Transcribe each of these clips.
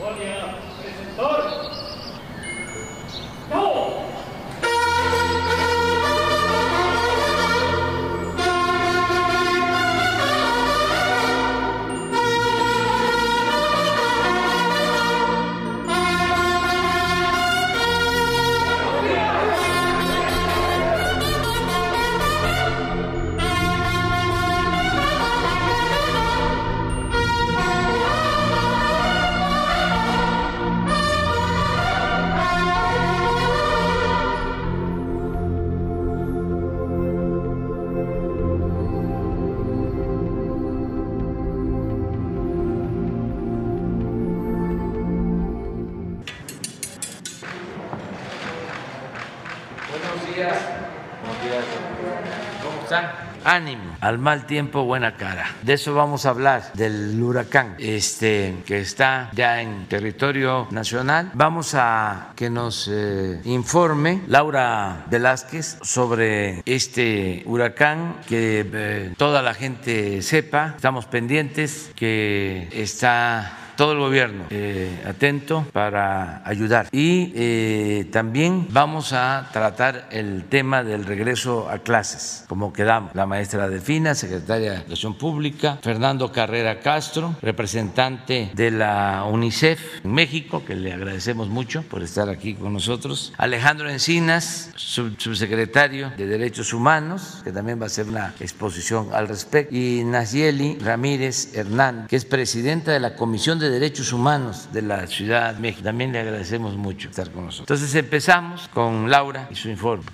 Buenos al mal tiempo buena cara. De eso vamos a hablar, del huracán este, que está ya en territorio nacional. Vamos a que nos eh, informe Laura Velázquez sobre este huracán, que eh, toda la gente sepa, estamos pendientes, que está todo el gobierno eh, atento para ayudar. Y eh, también vamos a tratar el tema del regreso a clases, como quedamos. La maestra Delfina, secretaria de Educación Pública, Fernando Carrera Castro, representante de la UNICEF en México, que le agradecemos mucho por estar aquí con nosotros, Alejandro Encinas, subsecretario de Derechos Humanos, que también va a hacer una exposición al respecto, y Nayeli Ramírez Hernán, que es presidenta de la Comisión de Derechos Humanos de la Ciudad de México. También le agradecemos mucho estar con nosotros. Entonces empezamos con Laura y su informe.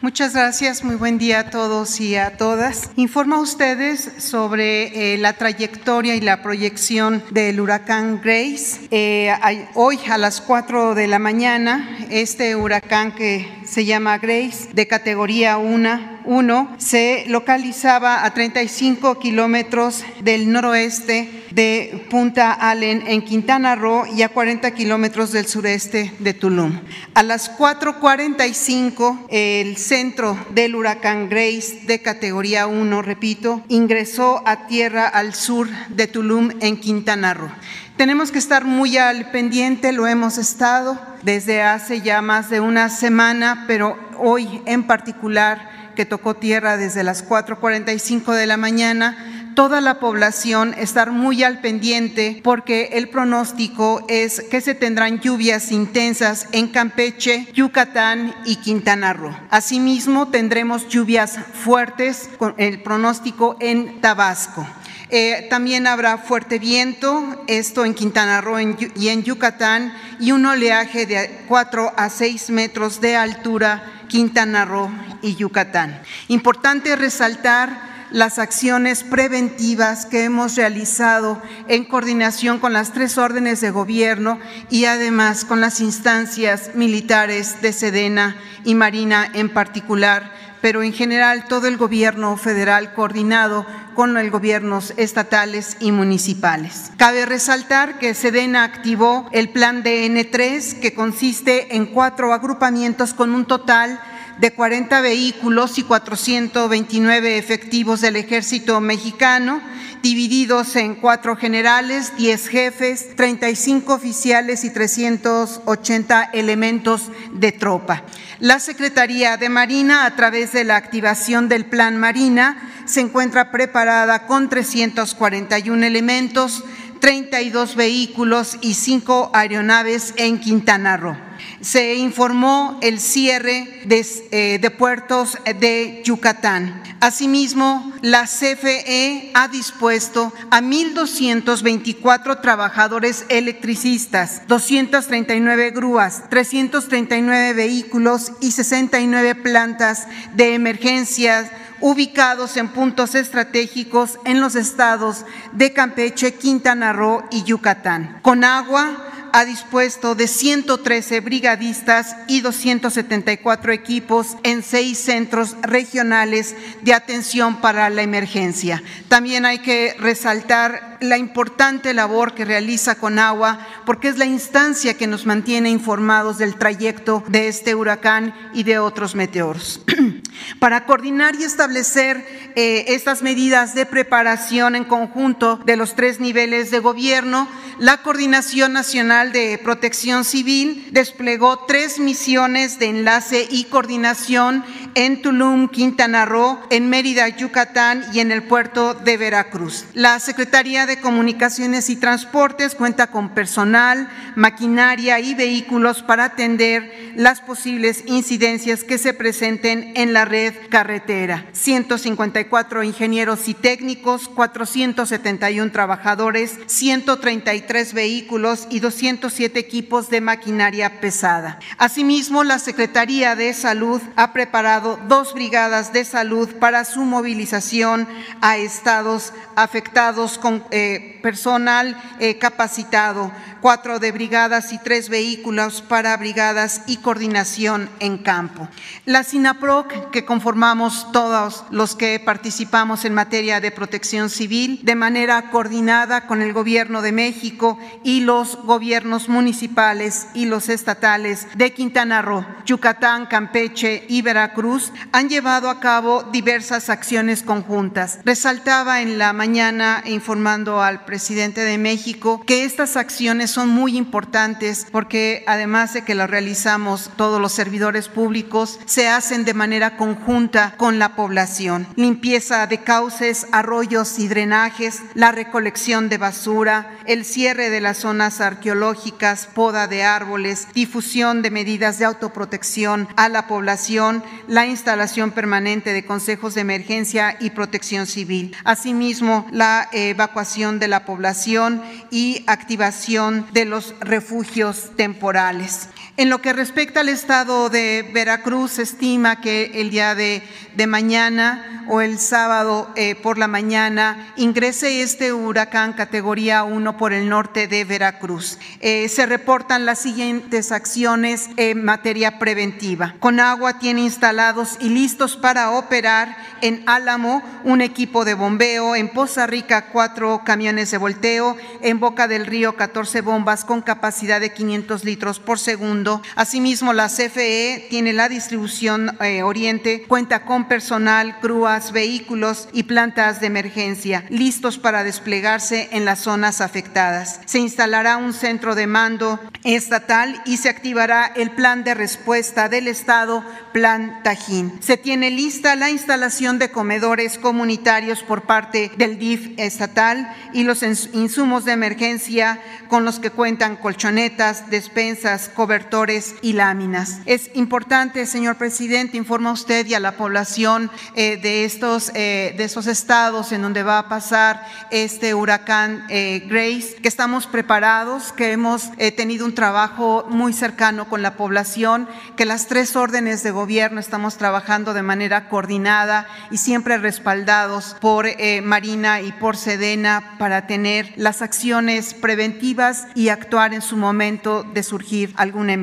Muchas gracias, muy buen día a todos y a todas. Informa a ustedes sobre eh, la trayectoria y la proyección del huracán Grace. Eh, hoy a las 4 de la mañana, este huracán que se llama Grace, de categoría 1, 1 se localizaba a 35 kilómetros del noroeste de Punta Allen en Quintana Roo y a 40 kilómetros del sureste de Tulum. A las 4.45, el centro del huracán Grace de categoría 1, repito, ingresó a tierra al sur de Tulum en Quintana Roo. Tenemos que estar muy al pendiente, lo hemos estado desde hace ya más de una semana, pero hoy en particular que tocó tierra desde las 4.45 de la mañana, toda la población estar muy al pendiente porque el pronóstico es que se tendrán lluvias intensas en Campeche, Yucatán y Quintana Roo. Asimismo, tendremos lluvias fuertes con el pronóstico en Tabasco. Eh, también habrá fuerte viento, esto en Quintana Roo y en Yucatán, y un oleaje de 4 a 6 metros de altura, Quintana Roo y Yucatán. Importante resaltar las acciones preventivas que hemos realizado en coordinación con las tres órdenes de gobierno y además con las instancias militares de Sedena y Marina en particular, pero en general todo el gobierno federal coordinado con los gobiernos estatales y municipales. Cabe resaltar que Sedena activó el plan DN3 que consiste en cuatro agrupamientos con un total de 40 vehículos y 429 efectivos del ejército mexicano, divididos en cuatro generales, 10 jefes, 35 oficiales y 380 elementos de tropa. La Secretaría de Marina, a través de la activación del Plan Marina, se encuentra preparada con 341 elementos, 32 vehículos y 5 aeronaves en Quintana Roo se informó el cierre eh, de, puertos de Yucatán. Asimismo, la CFE ha dispuesto a 1.224 trabajadores electricistas, 239 grúas, 339 vehículos y 69 plantas de emergencia ubicados en puntos estratégicos en los estados de Campeche, Quintana Roo y Yucatán. Con agua, ha dispuesto de 113 brigadistas y 274 equipos en seis centros regionales de atención para la emergencia. También hay que resaltar la importante labor que realiza Conagua porque es la instancia que nos mantiene informados del trayecto de este huracán y de otros meteoros. Para coordinar y establecer eh, estas medidas de preparación en conjunto de los tres niveles de gobierno, la Coordinación Nacional de Protección Civil desplegó tres misiones de enlace y coordinación en Tulum, Quintana Roo, en Mérida, Yucatán y en el puerto de Veracruz. La Secretaría de Comunicaciones y Transportes cuenta con personal, maquinaria y vehículos para atender las posibles incidencias que se presenten en la red carretera. 154 ingenieros y técnicos, 471 trabajadores, 133 vehículos y 207 equipos de maquinaria pesada. Asimismo, la Secretaría de Salud ha preparado dos brigadas de salud para su movilización a estados afectados con eh, personal eh, capacitado cuatro de brigadas y tres vehículos para brigadas y coordinación en campo. La SINAPROC, que conformamos todos los que participamos en materia de protección civil, de manera coordinada con el Gobierno de México y los gobiernos municipales y los estatales de Quintana Roo, Yucatán, Campeche y Veracruz, han llevado a cabo diversas acciones conjuntas. Resaltaba en la mañana informando al presidente de México que estas acciones son muy importantes porque además de que las realizamos todos los servidores públicos, se hacen de manera conjunta con la población. Limpieza de cauces, arroyos y drenajes, la recolección de basura, el cierre de las zonas arqueológicas, poda de árboles, difusión de medidas de autoprotección a la población, la instalación permanente de consejos de emergencia y protección civil. Asimismo, la evacuación de la población y activación de los refugios temporales. En lo que respecta al estado de Veracruz, se estima que el día de, mañana o el sábado eh, por la mañana ingrese este huracán categoría 1 por el norte de Veracruz. Eh, se reportan las siguientes acciones en materia preventiva. Con agua tiene instalados y listos para operar en Álamo un equipo de bombeo, en Poza Rica cuatro camiones de volteo, en Boca del Río 14 bombas con capacidad de 500 litros por segundo. Asimismo, la CFE tiene la distribución eh, Oriente, cuenta con personal, grúas, vehículos y plantas de emergencia listos para desplegarse en las zonas afectadas. Se instalará un centro de mando estatal y se activará el plan de respuesta del Estado, Plan Tajín. Se tiene lista la instalación de comedores comunitarios por parte del DIF estatal y los insumos de emergencia con los que cuentan colchonetas, despensas, cobertores y láminas. Es importante, señor presidente, informa usted y a la población eh, de, estos, eh, de estos estados en donde va a pasar este huracán eh, Grace, que estamos preparados, que hemos tenido un trabajo muy cercano con la población, que las tres órdenes de gobierno estamos trabajando de manera coordinada y siempre respaldados por Marina y por Sedena para tener las acciones preventivas y actuar en su momento de surgir alguna emergencia.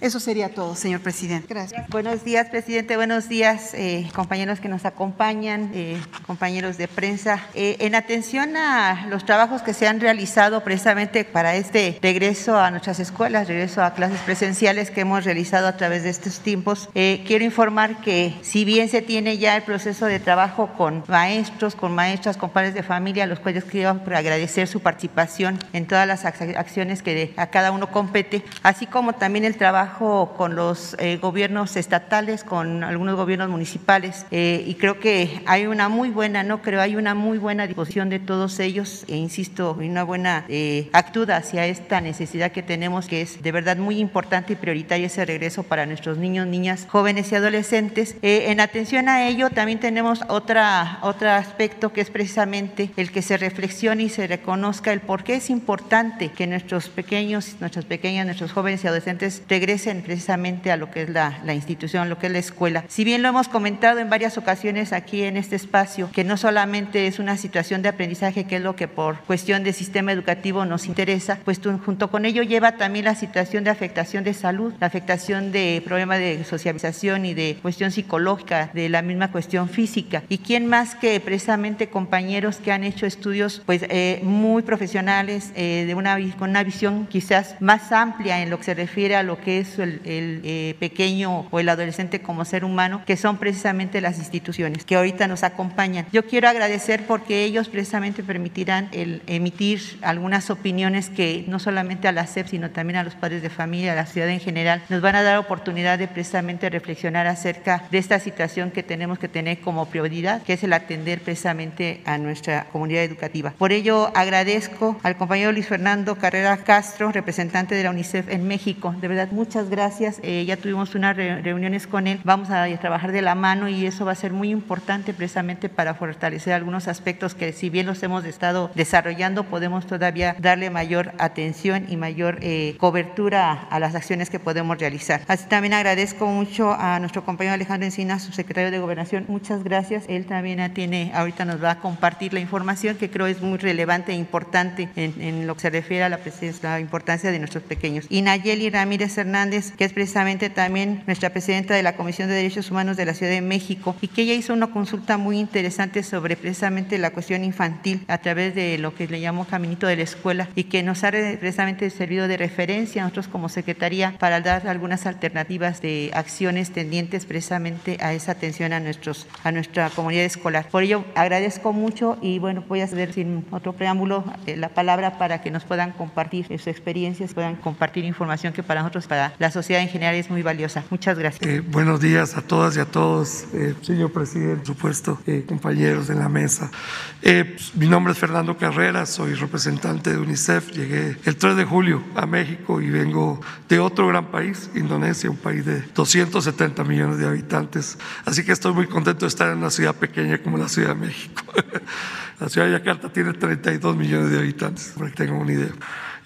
Eso sería todo, señor presidente. Gracias. Buenos días, presidente. Buenos días, eh, compañeros que nos acompañan, eh, compañeros de prensa. Eh, en atención a los trabajos que se han realizado precisamente para este regreso a nuestras escuelas, regreso a clases presenciales que hemos realizado a través de estos tiempos, quiero informar que si bien se tiene ya el proceso de trabajo con maestros, con maestras, con padres de familia, los cuales quiero agradecer su participación en todas las acciones que a cada uno compete, así como también el trabajo con los eh, gobiernos estatales, con algunos gobiernos municipales. Eh, y creo que hay una muy buena, no creo, hay una muy buena disposición de todos ellos, e insisto, una buena eh, actura hacia esta necesidad que tenemos, que es de verdad muy importante y prioritaria ese regreso para nuestros niños, niñas, jóvenes y adolescentes. en atención a ello, también tenemos otra, otro aspecto que es precisamente el que se reflexione y se reconozca el por qué es importante que nuestros pequeños, nuestras pequeñas, nuestros jóvenes y adolescentes regresen precisamente a lo que es la, institución, a lo que es la escuela. Si bien lo hemos comentado en varias ocasiones aquí en este espacio que no solamente es una situación de aprendizaje, que es lo que por cuestión de sistema educativo nos interesa, pues junto con ello lleva también la situación de afectación de salud, la afectación de problemas de socialización y de cuestión psicológica, de la misma cuestión física. ¿Y quién más que precisamente compañeros que han hecho estudios pues eh, muy profesionales, eh, de una, con una visión quizás más amplia en lo que se refiere a lo que es el, eh, pequeño o el adolescente como ser humano, que son precisamente las instituciones que ahorita nos acompañan. Yo quiero agradecer porque ellos precisamente permitirán emitir algunas opiniones que no solamente a la SEP, sino también a los padres de familia, a la ciudad en general, nos van a dar oportunidad de precisamente reflexionar acerca de esta situación que tenemos que tener como prioridad, que es el atender precisamente a nuestra comunidad educativa. Por ello, agradezco al compañero Luis Fernando Carrera Castro, representante de la UNICEF en México. De verdad, muchas gracias. Eh, ya tuvimos unas reuniones con él. Vamos a trabajar de la mano y eso va a ser muy importante precisamente para fortalecer algunos aspectos que si bien los hemos estado desarrollando, podemos todavía darle mayor atención y mayor eh, cobertura a, las acciones que podemos realizar. Así también agradezco mucho a nuestro compañero Alejandro Encina, su secretario de Gobernación. Muchas gracias. Él también tiene, ahorita nos va a compartir la información que creo es muy relevante e importante en, lo que se refiere a la, presencia, la importancia de nuestros pequeños. Y Nayeli Ramírez Hernández, que es precisamente también nuestra presidenta de la Comisión de Derechos Humanos de la Ciudad de México y que ella hizo una consulta muy interesante sobre precisamente la cuestión infantil a través de lo que le llamó Caminito de la Escuela y que nos ha precisamente servido de referencia a nosotros como Secretaría para dar algunas alternativas de acciones tendientes precisamente a esa atención a, nuestros, a nuestra comunidad escolar. Por ello, agradezco mucho y bueno, voy a ceder sin otro preámbulo eh, la palabra para que nos puedan compartir sus experiencias, puedan compartir información que para nosotros, para la sociedad en general, es muy valiosa. Muchas gracias. Eh, buenos días a todas y a todos, eh, señor presidente, por supuesto, compañeros de la mesa. mi nombre es Fernando Carrera, soy representante de UNICEF. Llegué el 3 de julio a México y vengo de otro gran país, Indonesia, un país de 270 millones de habitantes. Así que estoy muy contento de estar en una ciudad pequeña como la Ciudad de México. La ciudad de Yakarta tiene 32 millones de habitantes, para que tengan una idea.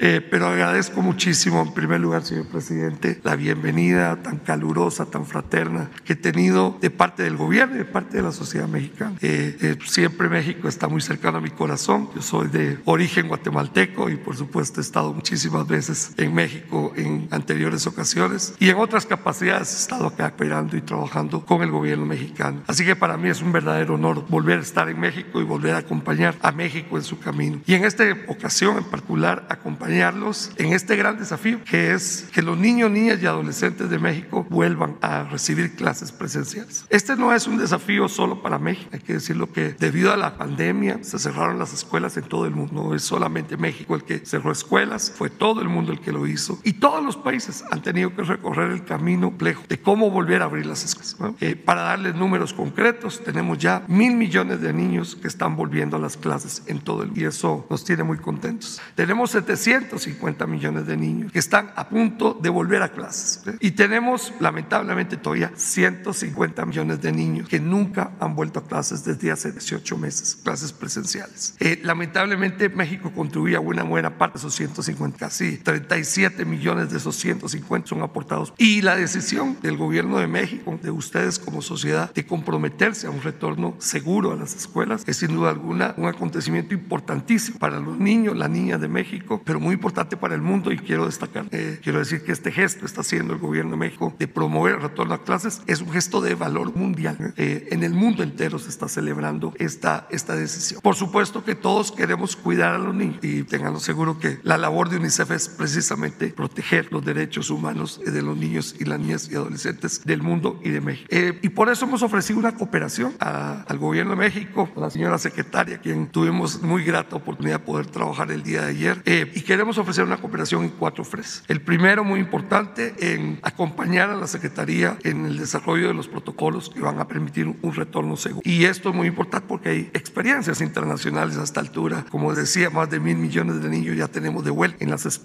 Eh, pero agradezco muchísimo, en primer lugar, señor presidente, la bienvenida tan calurosa, tan fraterna que he tenido de parte del gobierno y de parte de la sociedad mexicana. Eh, eh, siempre México está muy cercano a mi corazón. Yo soy de origen guatemalteco y, por supuesto, he estado muchísimas veces en México en anteriores ocasiones y en otras capacidades he estado acá operando y trabajando con el gobierno mexicano. Así que para mí es un verdadero honor volver a estar en México y volver a acompañar a México en su camino. Y en esta ocasión en particular, acompañar en este gran desafío que es que los niños, niñas y adolescentes de México vuelvan a recibir clases presenciales. Este no es un desafío solo para México, hay que decirlo que debido a la pandemia se cerraron las escuelas en todo el mundo, no es solamente México el que cerró escuelas, fue todo el mundo el que lo hizo y todos los países han tenido que recorrer el camino complejo de cómo volver a abrir las escuelas. Eh, para darles números concretos, tenemos ya mil millones de niños que están volviendo a las clases en todo el mundo y eso nos tiene muy contentos. Tenemos 700 150 millones de niños que están a punto de volver a clases. Y tenemos, lamentablemente, todavía 150 millones de niños que nunca han vuelto a clases desde hace 18 meses, clases presenciales. Eh, lamentablemente, México contribuye una buena parte de esos 150, casi 37 millones de esos 150 son aportados. Y la decisión del gobierno de México, de ustedes como sociedad, de comprometerse a un retorno seguro a las escuelas, es sin duda alguna un acontecimiento importantísimo para los niños, las niñas de México, pero muy muy importante para el mundo y quiero destacar, eh, quiero decir que este gesto está haciendo el gobierno de México de promover el retorno a clases es un gesto de valor mundial. Eh, en el mundo entero se está celebrando esta, esta decisión. Por supuesto que todos queremos cuidar a los niños y tenganlo seguro que la labor de UNICEF es precisamente proteger los derechos humanos de los niños y las niñas y adolescentes del mundo y de México. Eh, y por eso hemos ofrecido una cooperación al gobierno de México, a la señora secretaria, quien tuvimos muy grata oportunidad de poder trabajar el día de ayer y queremos queremos ofrecer una cooperación en cuatro frentes. El primero, muy importante, en acompañar a la Secretaría en el desarrollo de los protocolos que van a permitir un retorno seguro. Y esto es muy importante porque hay experiencias internacionales a esta altura. Como decía, más de mil millones de niños ya tenemos de vuelta en las,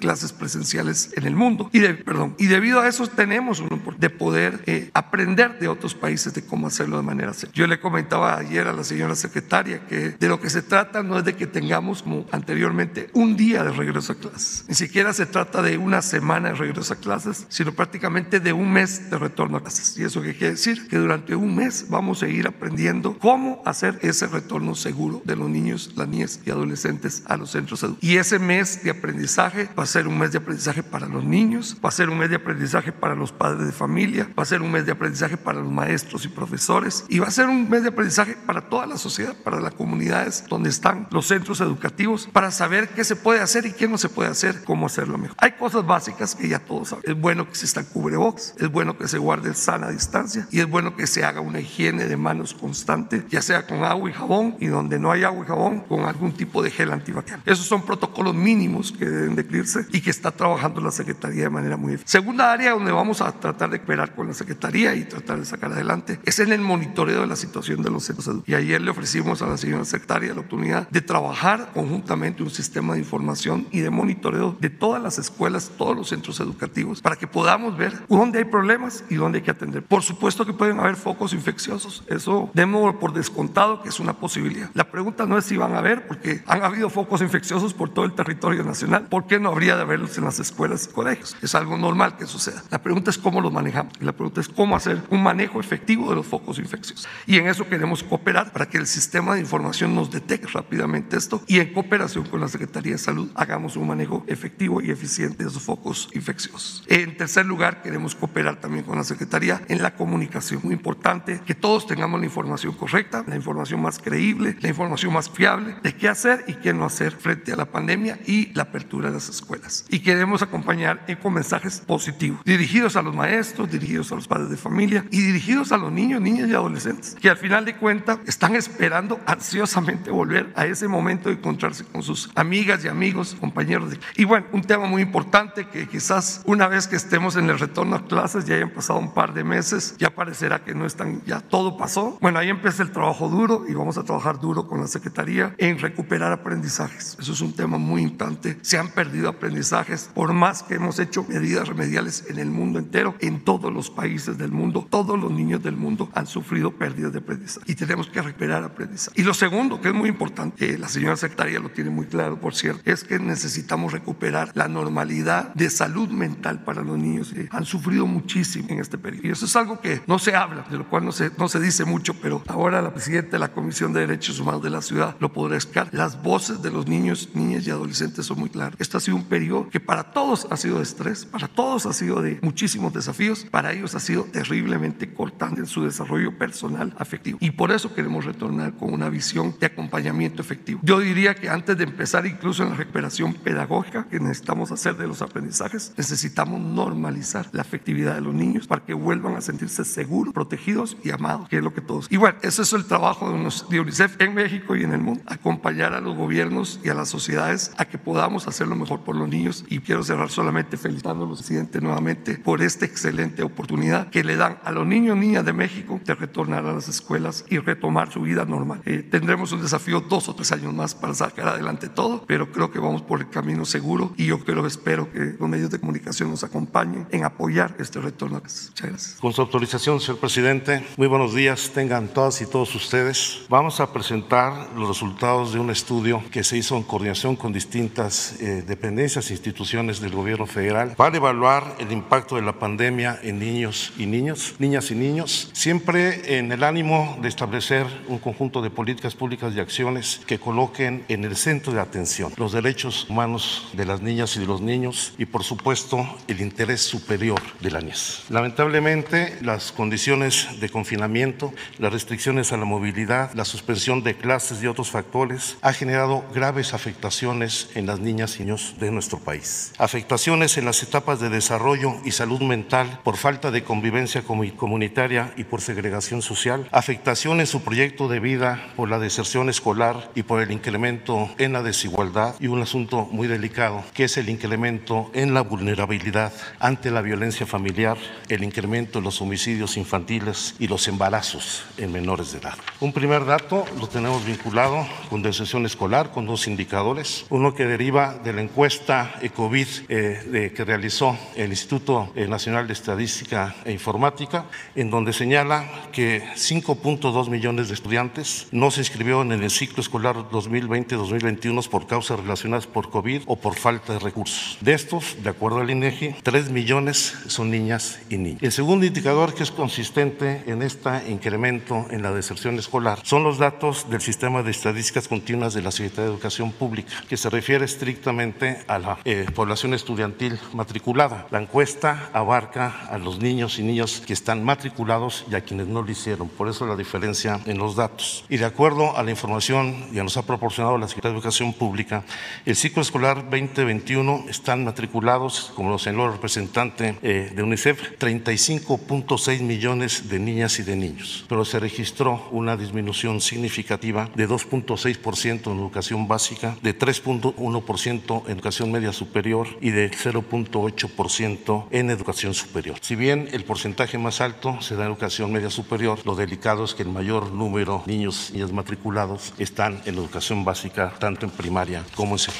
clases presenciales en el mundo. Y, de, perdón, y debido a eso tenemos un de poder eh, aprender de otros países de cómo hacerlo de manera segura. Yo le comentaba ayer a la señora secretaria que de lo que se trata no es de que tengamos como anteriormente un día de regreso a clases, ni siquiera se trata de una semana de regreso a clases, sino prácticamente de un mes de retorno a clases. ¿Y eso qué quiere decir? Que durante un mes vamos a ir aprendiendo cómo hacer ese retorno seguro de los niños, las niñas y adolescentes a los centros educativos. Y ese mes de aprendizaje va a ser un mes de aprendizaje para los niños, va a ser un mes de aprendizaje para los padres de familia, va a ser un mes de aprendizaje para los maestros y profesores y va a ser un mes de aprendizaje para toda la sociedad, para las comunidades donde están los centros educativos, para saber qué se puede hacer y qué no se puede hacer, cómo hacerlo mejor. Hay cosas básicas que ya todos saben. Es bueno que se está cubrebocas, es bueno que se guarde sana distancia y es bueno que se haga una higiene de manos constante, ya sea con agua y jabón y donde no hay agua y jabón, con algún tipo de gel antibacterial. Esos son protocolos mínimos que deben de y que está trabajando la Secretaría de manera muy eficaz. Segunda área donde vamos a tratar de cooperar con la Secretaría y tratar de sacar adelante es en el monitoreo de la situación de los centros educativos. Y ayer le ofrecimos a la señora secretaria la oportunidad de trabajar conjuntamente un sistema de información y de monitoreo de todas las escuelas, todos los centros educativos, para que podamos ver dónde hay problemas y dónde hay que atender. Por supuesto que pueden haber focos infecciosos, eso demos por descontado que es una posibilidad. La pregunta no es si van a haber, porque han habido focos infecciosos por todo el territorio nacional. ¿Por qué no habría de haberlos en las escuelas y colegios? Es algo normal que suceda. La pregunta es cómo los manejamos. La pregunta es cómo hacer un manejo efectivo de los focos infecciosos. Y en eso queremos cooperar para que el sistema de información nos detecte rápidamente esto y en cooperación con la Secretaría de Salud hagamos un manejo efectivo y eficiente de esos focos infecciosos. En tercer lugar, queremos cooperar también con la Secretaría en la comunicación. Muy importante que todos tengamos la información correcta, la información más creíble, la información más fiable de qué hacer y qué no hacer frente a la pandemia y la apertura de las escuelas. Y queremos acompañar con mensajes positivos, dirigidos a los maestros, dirigidos a los padres de familia y dirigidos a los niños, niñas y adolescentes, que al final de cuentas están esperando ansiosamente volver a ese momento de encontrarse con sus amigas y amigos, compañeros. De... Y bueno, un tema muy importante que quizás una vez que estemos en el retorno a clases, ya hayan pasado un par de meses, ya parecerá que no están, ya todo pasó. Bueno, ahí empieza el trabajo duro y vamos a trabajar duro con la Secretaría en recuperar aprendizajes. Eso es un tema muy importante. Se han perdido aprendizajes por más que hemos hecho medidas remediales en el mundo entero, en todos los países del mundo, todos los niños del mundo han sufrido pérdidas de aprendizaje y tenemos que recuperar aprendizaje. Y lo segundo, que es muy importante, eh, la señora secretaria lo tiene muy claro, por cierto, es que necesitamos recuperar la normalidad de salud mental para los niños que han sufrido muchísimo en este periodo. Y eso es algo que no se habla, de lo cual no se, no se dice mucho, pero ahora la presidenta de la Comisión de Derechos Humanos de la ciudad lo podrá explicar. Las voces de los niños, niñas y adolescentes son muy claras. Esto ha sido un periodo que para todos ha sido de estrés, para todos ha sido de muchísimos desafíos, para ellos ha sido terriblemente cortante en su desarrollo personal afectivo. Y por eso queremos retornar con una visión de acompañamiento efectivo. Yo diría que antes de empezar incluso en la recuperación pedagógica que necesitamos hacer de los aprendizajes, necesitamos normalizar la afectividad de los niños para que vuelvan a sentirse seguros, protegidos y amados, que es lo que todos. Y bueno, ese es el trabajo de UNICEF en México y en el mundo, acompañar a los gobiernos y a las sociedades a que podamos hacer lo mejor por los niños. Y quiero cerrar solamente felicitando los presidentes nuevamente por esta excelente oportunidad que le dan a los niños y niñas de México de retornar a las escuelas y retomar su vida normal. Eh, tendremos un desafío dos o tres años más para sacar adelante todo, pero creo que vamos por el camino seguro y yo creo, espero que los medios de comunicación nos acompañen en apoyar este retorno. Muchas gracias. Con su autorización, señor presidente, muy buenos días, tengan todas y todos ustedes. Vamos a presentar los resultados de un estudio que se hizo en coordinación con distintas eh, dependencias e instituciones del gobierno federal para evaluar el impacto de la pandemia en niños y niñas, niñas y niños, siempre en el ánimo de establecer un conjunto de políticas públicas y acciones que coloquen en el centro de atención los derechos humanos de las niñas y de los niños y por supuesto el interés superior de la niñez. Lamentablemente las condiciones de confinamiento, las restricciones a la movilidad, la suspensión de clases y otros factores ha generado graves afectaciones en las niñas y niños de nuestro país. Afectaciones en las etapas de desarrollo y salud mental por falta de convivencia comunitaria y por segregación social. Afectación en su proyecto de vida por la deserción escolar y por el incremento en la desigualdad. Y un asunto muy delicado que es el incremento en la vulnerabilidad ante la violencia familiar, el incremento en los homicidios infantiles y los embarazos en menores de edad. Un primer dato lo tenemos vinculado con deserción escolar, con dos indicadores. Uno que deriva de la encuesta ECOVID eh, de, que realizó el Instituto Nacional de Estadística e Informática, en donde señala que 5.2 millones de estudiantes no se inscribieron en el ciclo escolar 2020-2021 por causas relacionadas por COVID o por falta de recursos. De estos, de acuerdo al INEGI, 3 millones son niñas y niños. El segundo indicador que es consistente en este incremento en la deserción escolar son los datos del Sistema de Estadísticas Continuas de la Secretaría de Educación Pública, que se refiere estrictamente a la eh, población estudiantil matriculada. La encuesta abarca a los niños y niñas que están matriculados y a quienes no lo hicieron. Por eso la diferencia en los datos. Y de acuerdo a la información que nos ha proporcionado la Secretaría de Educación Pública, el ciclo escolar 2021 están matriculados, como lo señaló el representante eh, de UNICEF, 35.6 millones de niñas y de niños. Pero se registró una disminución significativa de 2.6% en educación básica, de 3.1% en educación media superior y de 0.8% en educación superior. Si bien el porcentaje más alto se da en educación media superior, lo delicado es que el mayor número de niños y niñas matriculados están en educación básica, tanto en primaria como en secundaria.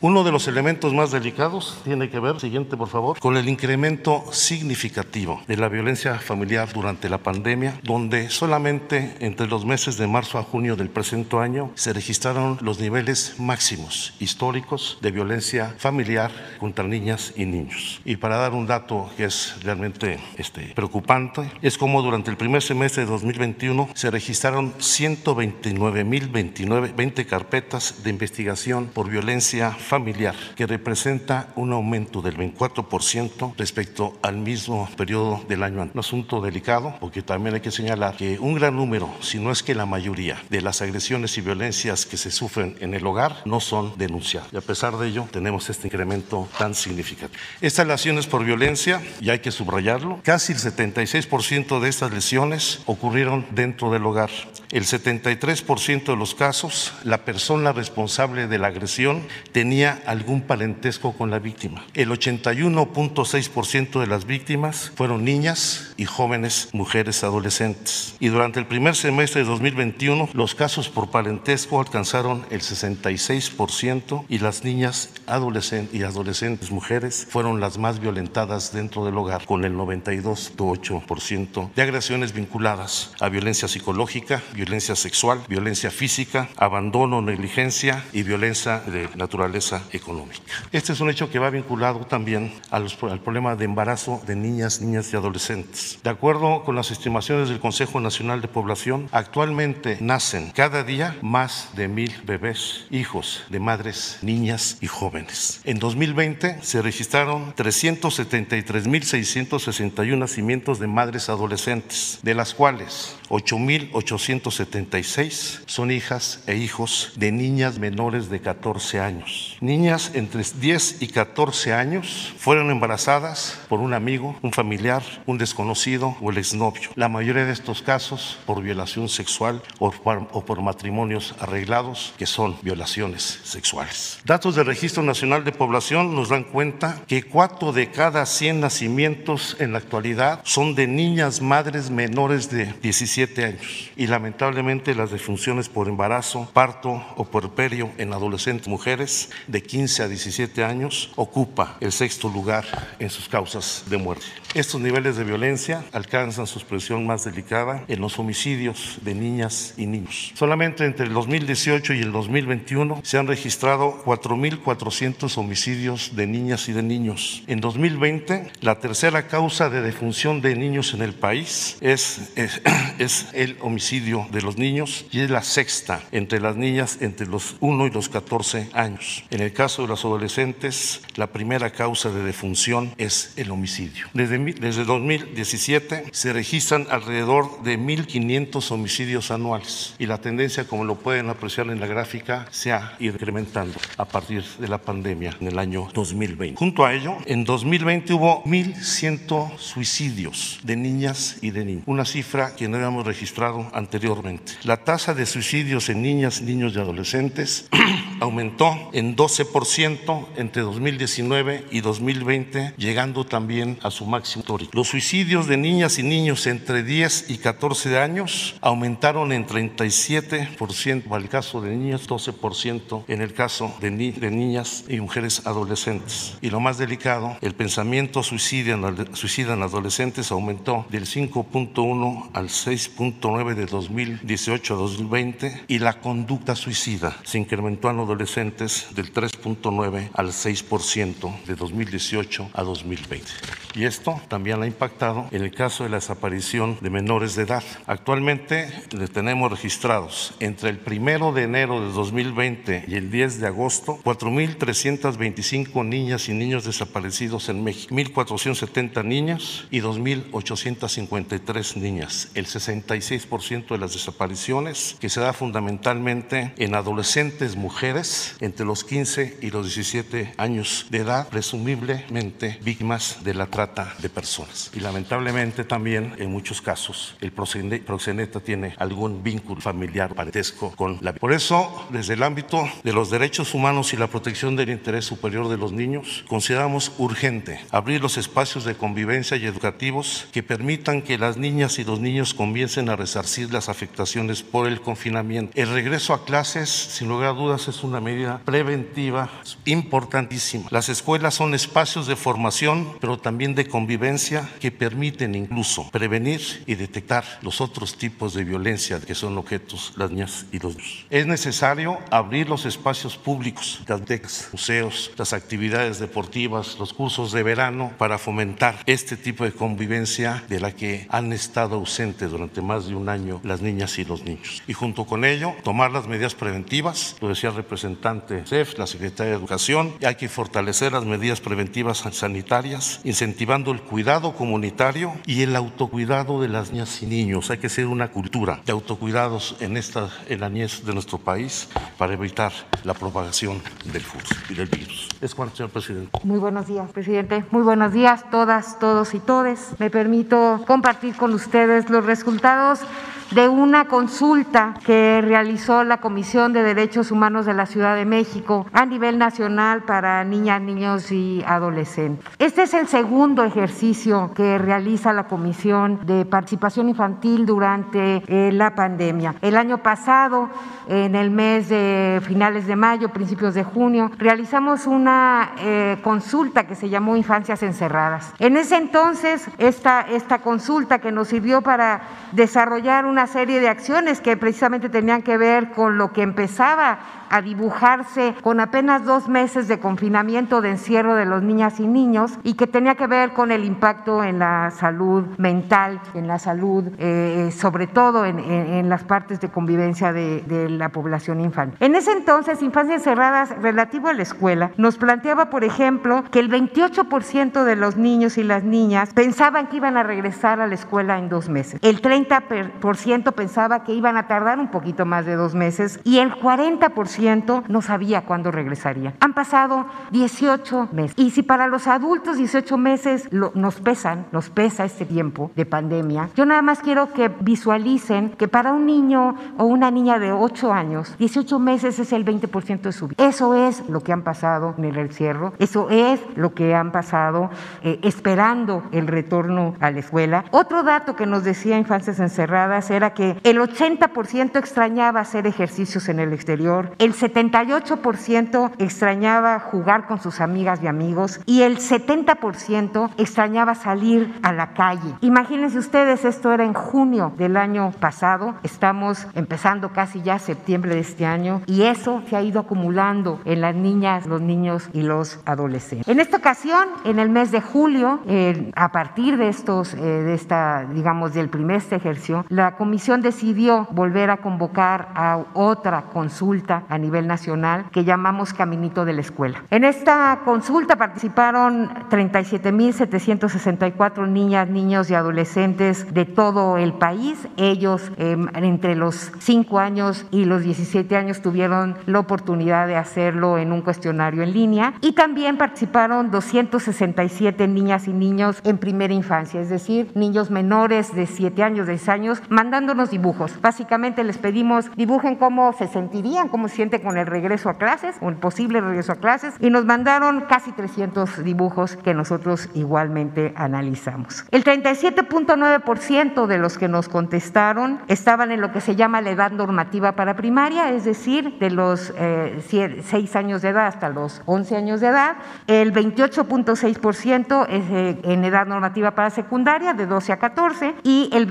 Uno de los elementos más delicados tiene que ver, siguiente por favor, con el incremento significativo de la violencia familiar durante la pandemia, donde solamente entre los meses de marzo a junio del presente año se registraron los niveles máximos históricos de violencia familiar contra niñas y niños. Y para dar un dato que es realmente este, preocupante, es como durante el primer semestre de 2021 se registraron 129.029 20 carpetas de investigación por violencia familiar, que representa un aumento del 24% respecto al mismo periodo del año. Un asunto delicado, porque también hay que señalar que un gran número, si no es que la mayoría, de las agresiones y violencias que se sufren en el hogar no son denunciadas. Y a pesar de ello, tenemos este incremento tan significativo. Estas lesiones por violencia, y hay que subrayarlo, casi el 76% de estas lesiones ocurrieron dentro del hogar. El 73% de los casos, la persona responsable de la agresión tenía algún parentesco con la víctima. El 81.6% de las víctimas fueron niñas y jóvenes mujeres adolescentes. Y durante el primer semestre de 2021, los casos por parentesco alcanzaron el 66% y las niñas adolescentes y adolescentes mujeres fueron las más violentadas dentro del hogar, con el 92.8% de agresiones vinculadas a violencia psicológica, violencia sexual, violencia física, abandono, negligencia y violencia de naturaleza económica. Este es un hecho que va vinculado también al problema de embarazo de niñas, niñas y adolescentes. De acuerdo con las estimaciones del Consejo Nacional de Población, actualmente nacen cada día más de mil bebés, hijos de madres, niñas y jóvenes. En 2020 se registraron 373.661 nacimientos de madres adolescentes, de las cuales 8.876 son hijas e hijos de niñas menores de 14 años. Niñas entre 10 y 14 años fueron embarazadas por un amigo, un familiar, un desconocido o el exnovio. La mayoría de estos casos por violación sexual o por, matrimonios arreglados, que son violaciones sexuales. Datos del Registro Nacional de Población nos dan cuenta que 4 de cada 100 nacimientos en la actualidad son de niñas madres menores de 17 años y lamentablemente las defunciones por embarazo, parto o puerperio en adolescentes mujeres de 15 a 17 años ocupa el sexto lugar en sus causas de muerte. Estos niveles de violencia alcanzan su expresión más delicada en los homicidios de niñas y niños. Solamente entre el 2018 y el 2021 se han registrado 4.400 homicidios de niñas y de niños. En 2020, la tercera causa de defunción de niños en el país es, es, el homicidio de los niños y es la sexta entre las niñas entre los 1 y los 14 años. En el caso de los adolescentes, la primera causa de defunción es el homicidio. Desde, desde 2017 se registran alrededor de 1.500 homicidios anuales y la tendencia, como lo pueden apreciar en la gráfica, se ha ido incrementando a partir de la pandemia en el año 2020. Junto a ello, en 2020 hubo 1.100 suicidios de niñas y de niños, una cifra que no habíamos registrado anteriormente. La tasa de suicidios en niñas, niños y adolescentes aumentó en 12% entre 2019 y 2020, llegando también a su máximo histórico. Los suicidios de niñas y niños entre 10 y 14 años aumentaron en 37%, en el caso de niños 12%, en el caso de, niñas y mujeres adolescentes. Y lo más delicado, el pensamiento suicidio suicida en adolescentes aumentó del 5.1 al 6.9 de 2018 a 2020 y la conducta suicida se incrementó en adolescentes del 3.9 al 6% de 2018 a 2020. Y esto también ha impactado en el caso de la desaparición de menores de edad. Actualmente tenemos registrados entre el primero de enero de 2020 y el 10 de agosto 4.325 niñas y niños desaparecidos en México, 1.470 niñas y 2.853 niñas. El 66% de las desapariciones que se da fundamentalmente en adolescentes mujeres entre los 15 y los 17 años de edad, presumiblemente víctimas de la trata de personas. Y lamentablemente también en muchos casos el proxeneta tiene algún vínculo familiar, parentesco con la... Por eso, desde el ámbito de los derechos humanos y la protección del interés superior de los niños, consideramos urgente abrir los espacios de convivencia y educativos que permitan que las niñas y los niños comiencen a resarcir las afectaciones por el confinamiento. El regreso a clases, sin lugar a dudas, es una medida preventiva importantísima. Las escuelas son espacios de formación, pero también de convivencia que permiten incluso prevenir y detectar los otros tipos de violencia que son objetos las niñas y los niños. Es necesario abrir los espacios públicos, las museos, las actividades deportivas, los cursos de verano para fomentar este tipo de convivencia de la que han estado ausentes durante más de un año las niñas y los niños. Y junto con ello, tomar las medidas preventivas, lo decía el representante CEF, la Secretaría de Educación, hay que fortalecer las medidas preventivas sanitarias, incentivando el cuidado comunitario y el autocuidado de las niñas y niños. Hay que ser una cultura de autocuidados en esta en la niñez de nuestro país para evitar la propagación del virus y del virus. Es cuanto, señor presidente. Muy buenos días, presidente. Muy buenos días, todas, todos y todes. Me permito compartir con ustedes los resultados de una consulta que realizó la Comisión de Derechos Humanos de la Ciudad de México a nivel nacional para niñas, niños y adolescentes. Este es el segundo ejercicio que realiza la Comisión de Participación Infantil durante eh, la pandemia. El año pasado, en el mes de finales de mayo, principios de junio, realizamos una eh, consulta que se llamó Infancias Encerradas. En ese entonces, esta, esta consulta que nos sirvió para desarrollar una serie de acciones que precisamente tenían que ver con lo que empezaba a dibujarse con apenas dos meses de confinamiento de encierro de los niñas y niños y que tenía que ver con el impacto en la salud mental, en la salud, eh, sobre todo en, las partes de convivencia de, de la población infantil. En ese entonces, Infancias Cerradas, relativo a la escuela, nos planteaba, por ejemplo, que el 28% de los niños y las niñas pensaban que iban a regresar a la escuela en dos meses. El 30% pensaba que iban a tardar un poquito más de dos meses y el 40% no sabía cuándo regresaría. Han pasado 18 meses. Y si para los adultos 18 meses nos pesan, nos pesa este tiempo de pandemia, yo nada más quiero que visualicen que para un niño o una niña de 8 años, 18 meses es el 20% de su vida. Eso es lo que han pasado en el encierro, eso es lo que han pasado eh, esperando el retorno a la escuela. Otro dato que nos decía Infancias Encerradas era que el 80% extrañaba hacer ejercicios en el exterior, el 78% extrañaba jugar con sus amigas y amigos y el 70% extrañaba salir a la calle. Imagínense ustedes, esto era en junio del año pasado, estamos empezando casi ya septiembre de este año y eso se ha ido acumulando en las niñas, los niños y los adolescentes. En esta ocasión, en el mes de julio, a partir de estos, eh, de esta, digamos, del primer ejercicio, la comisión decidió volver a convocar a otra consulta a nivel nacional que llamamos Caminito de la Escuela. En esta consulta participaron 37.764 niñas, niños y adolescentes de todo el país. Ellos em, entre los 5 años y los 17 años tuvieron la oportunidad de hacerlo en un cuestionario en línea y también participaron 267 niñas y niños en primera infancia, es decir, niños menores de 7 años, 10 años, mandándonos dibujos. Básicamente les pedimos dibujen cómo se sentirían, cómo se sienten con el regreso a clases o el posible regreso a clases y nos mandaron casi 300 dibujos que nosotros igualmente analizamos. El 37.9% de los que nos contestaron estaban en lo que se llama la edad normativa para primaria, es decir, de los eh, 6 años de edad hasta los 11 años de edad. El 28.6% es eh, en edad normativa para secundaria, de 12 a 14, y el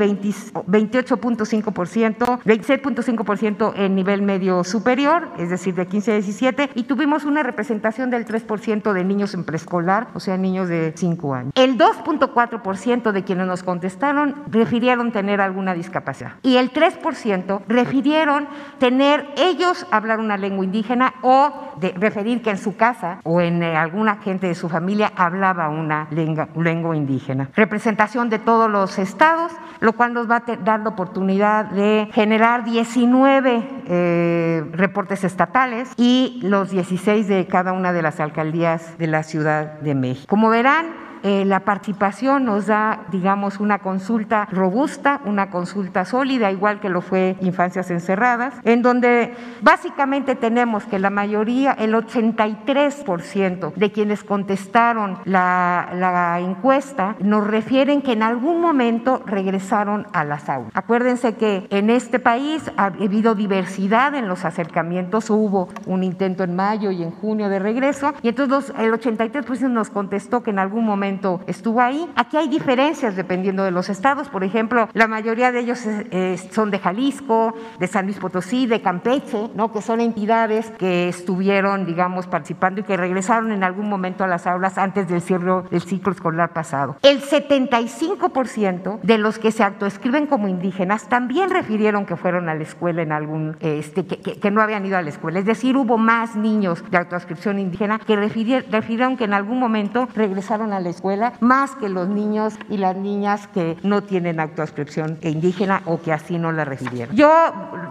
28.5%, 26.5% en nivel medio superior, es decir, de 15 a 17, y tuvimos una representación del 3% de niños en preescolar, o sea, niños de 5 años. El 2.4% de quienes nos contestaron refirieron tener alguna discapacidad y el 3% refirieron tener ellos hablar una lengua indígena o referir que en su casa o en eh, alguna gente de su familia hablaba una lengua, lengua indígena. Representación de todos los estados, lo cual nos va a dar de generar 19 eh, reportes estatales y los 16 de cada una de las alcaldías de la Ciudad de México. Como verán, eh, la participación nos da, digamos, una consulta robusta, una consulta sólida, igual que lo fue Infancias Encerradas, en donde básicamente tenemos que la mayoría, el 83% de quienes contestaron la, la encuesta, nos refieren que en algún momento regresaron a las aulas. Acuérdense que en este país ha habido diversidad en los acercamientos, hubo un intento en mayo y en junio de regreso, y entonces el 83% nos contestó que en algún momento estuvo ahí. Aquí hay diferencias dependiendo de los estados. Por ejemplo, la mayoría de ellos eh, son de Jalisco, de San Luis Potosí, de Campeche, ¿no? que son entidades que estuvieron, digamos, participando y que regresaron en algún momento a las aulas antes del cierre del ciclo escolar pasado. El 75% de los que se autoescriben como indígenas también refirieron que fueron a la escuela en algún, este, que, que, que no habían ido a la escuela. Es decir, hubo más niños de autoascripción indígena que refirieron que en algún momento regresaron a la más que los niños y las niñas que no tienen autoascripción indígena o que así no la recibieron. Yo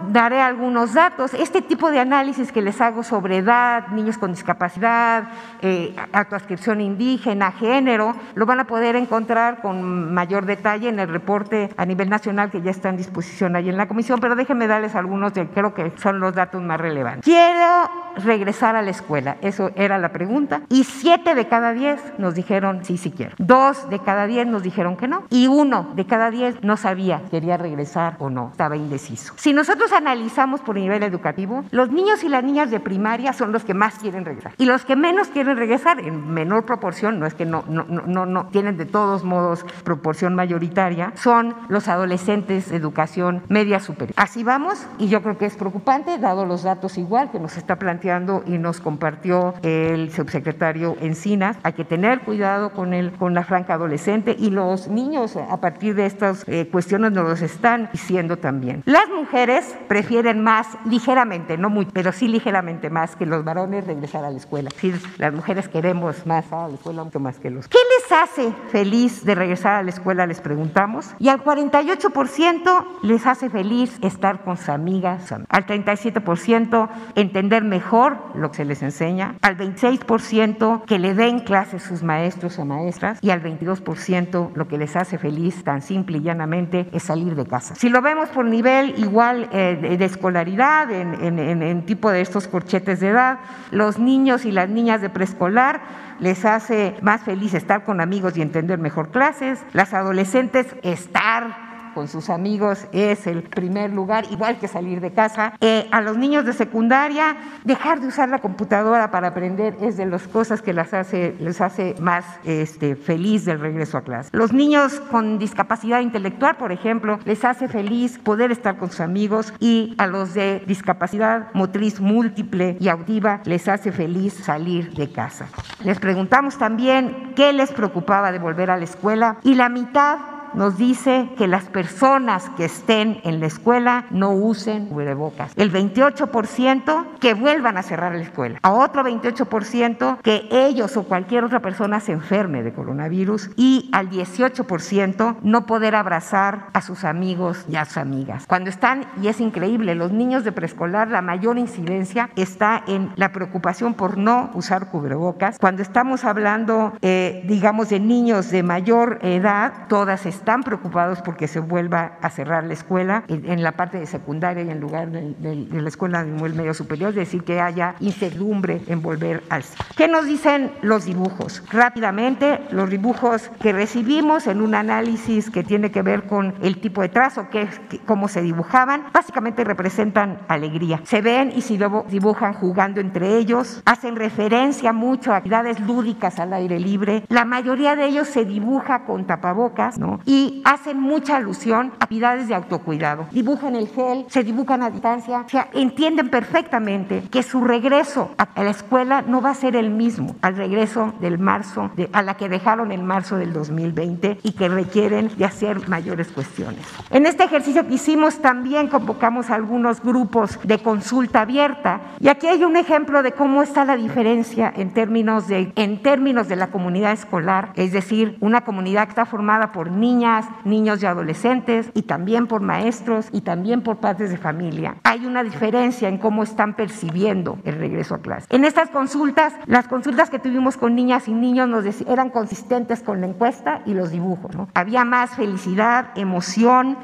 daré algunos datos. Este tipo de análisis que les hago sobre edad, niños con discapacidad, eh, autoascripción indígena, género, lo van a poder encontrar con mayor detalle en el reporte a nivel nacional que ya está en disposición ahí en la comisión, pero déjenme darles algunos de creo que son los datos más relevantes. Quiero regresar a la escuela, eso era la pregunta, y siete de cada diez nos dijeron sí siquiera. Dos de cada diez nos dijeron que no. Y uno de cada diez no sabía, quería regresar o no, estaba indeciso. Si nosotros analizamos por nivel educativo, los niños y las niñas de primaria son los que más quieren regresar. Y los que menos quieren regresar, en menor proporción, no es que no, no, no, no, tienen de todos modos proporción mayoritaria, son los adolescentes de educación media superior. Así vamos, y yo creo que es preocupante, dado los datos igual que nos está planteando y nos compartió el subsecretario Encinas, hay que tener cuidado con con, la franca adolescente y los niños a partir de estas eh, cuestiones nos los están diciendo también. Las mujeres prefieren más ligeramente, no muy, pero sí ligeramente más que los varones regresar a la escuela. Sí, las mujeres queremos más a la escuela mucho más que los. ¿Qué les hace feliz de regresar a la escuela? Les preguntamos. Y al 48% les hace feliz estar con sus amigas, al 37% entender mejor lo que se les enseña, al 26% que le den clases sus maestros o maestras y al 22% lo que les hace feliz tan simple y llanamente es salir de casa. Si lo vemos por nivel igual eh, de escolaridad, en, tipo de estos corchetes de edad, los niños y las niñas de preescolar les hace más feliz estar con amigos y entender mejor clases, las adolescentes estar con sus amigos es el primer lugar, igual que salir de casa. Eh, a los niños de secundaria, dejar de usar la computadora para aprender es de las cosas que las hace, les hace más este, feliz del regreso a clase. Los niños con discapacidad intelectual, por ejemplo, les hace feliz poder estar con sus amigos y a los de discapacidad motriz múltiple y auditiva les hace feliz salir de casa. Les preguntamos también qué les preocupaba de volver a la escuela y la mitad nos dice que las personas que estén en la escuela no usen cubrebocas. El 28% que vuelvan a cerrar la escuela. A otro 28% que ellos o cualquier otra persona se enferme de coronavirus. Y al 18% no poder abrazar a sus amigos y a sus amigas. Cuando están, y es increíble, los niños de preescolar, la mayor incidencia está en la preocupación por no usar cubrebocas. Cuando estamos hablando, eh, digamos, de niños de mayor edad, todas están están preocupados porque se vuelva a cerrar la escuela en, la parte de secundaria y en lugar de, la escuela de nivel medio superior, es decir, que haya incertidumbre en volver al ¿Qué nos dicen los dibujos? Rápidamente, los dibujos que recibimos en un análisis que tiene que ver con el tipo de trazo, que, cómo se dibujaban, básicamente representan alegría. Se ven y se dibujan jugando entre ellos, hacen referencia mucho a actividades lúdicas al aire libre. La mayoría de ellos se dibuja con tapabocas, ¿no? Y hacen mucha alusión a actividades de autocuidado. Dibujan el gel, se dibujan a distancia, o sea, entienden perfectamente que su regreso a la escuela no va a ser el mismo al regreso del marzo, de, a la que dejaron en marzo del 2020 y que requieren de hacer mayores cuestiones. En este ejercicio que hicimos también convocamos a algunos grupos de consulta abierta y aquí hay un ejemplo de cómo está la diferencia en términos de, en términos de la comunidad escolar, es decir, una comunidad que está formada por niñas, niños y adolescentes y también por maestros y también por padres de familia. Hay una diferencia en cómo están percibiendo el regreso a clase. En estas consultas, las consultas que tuvimos con niñas y niños eran consistentes con la encuesta y los dibujos. Había más felicidad, emoción,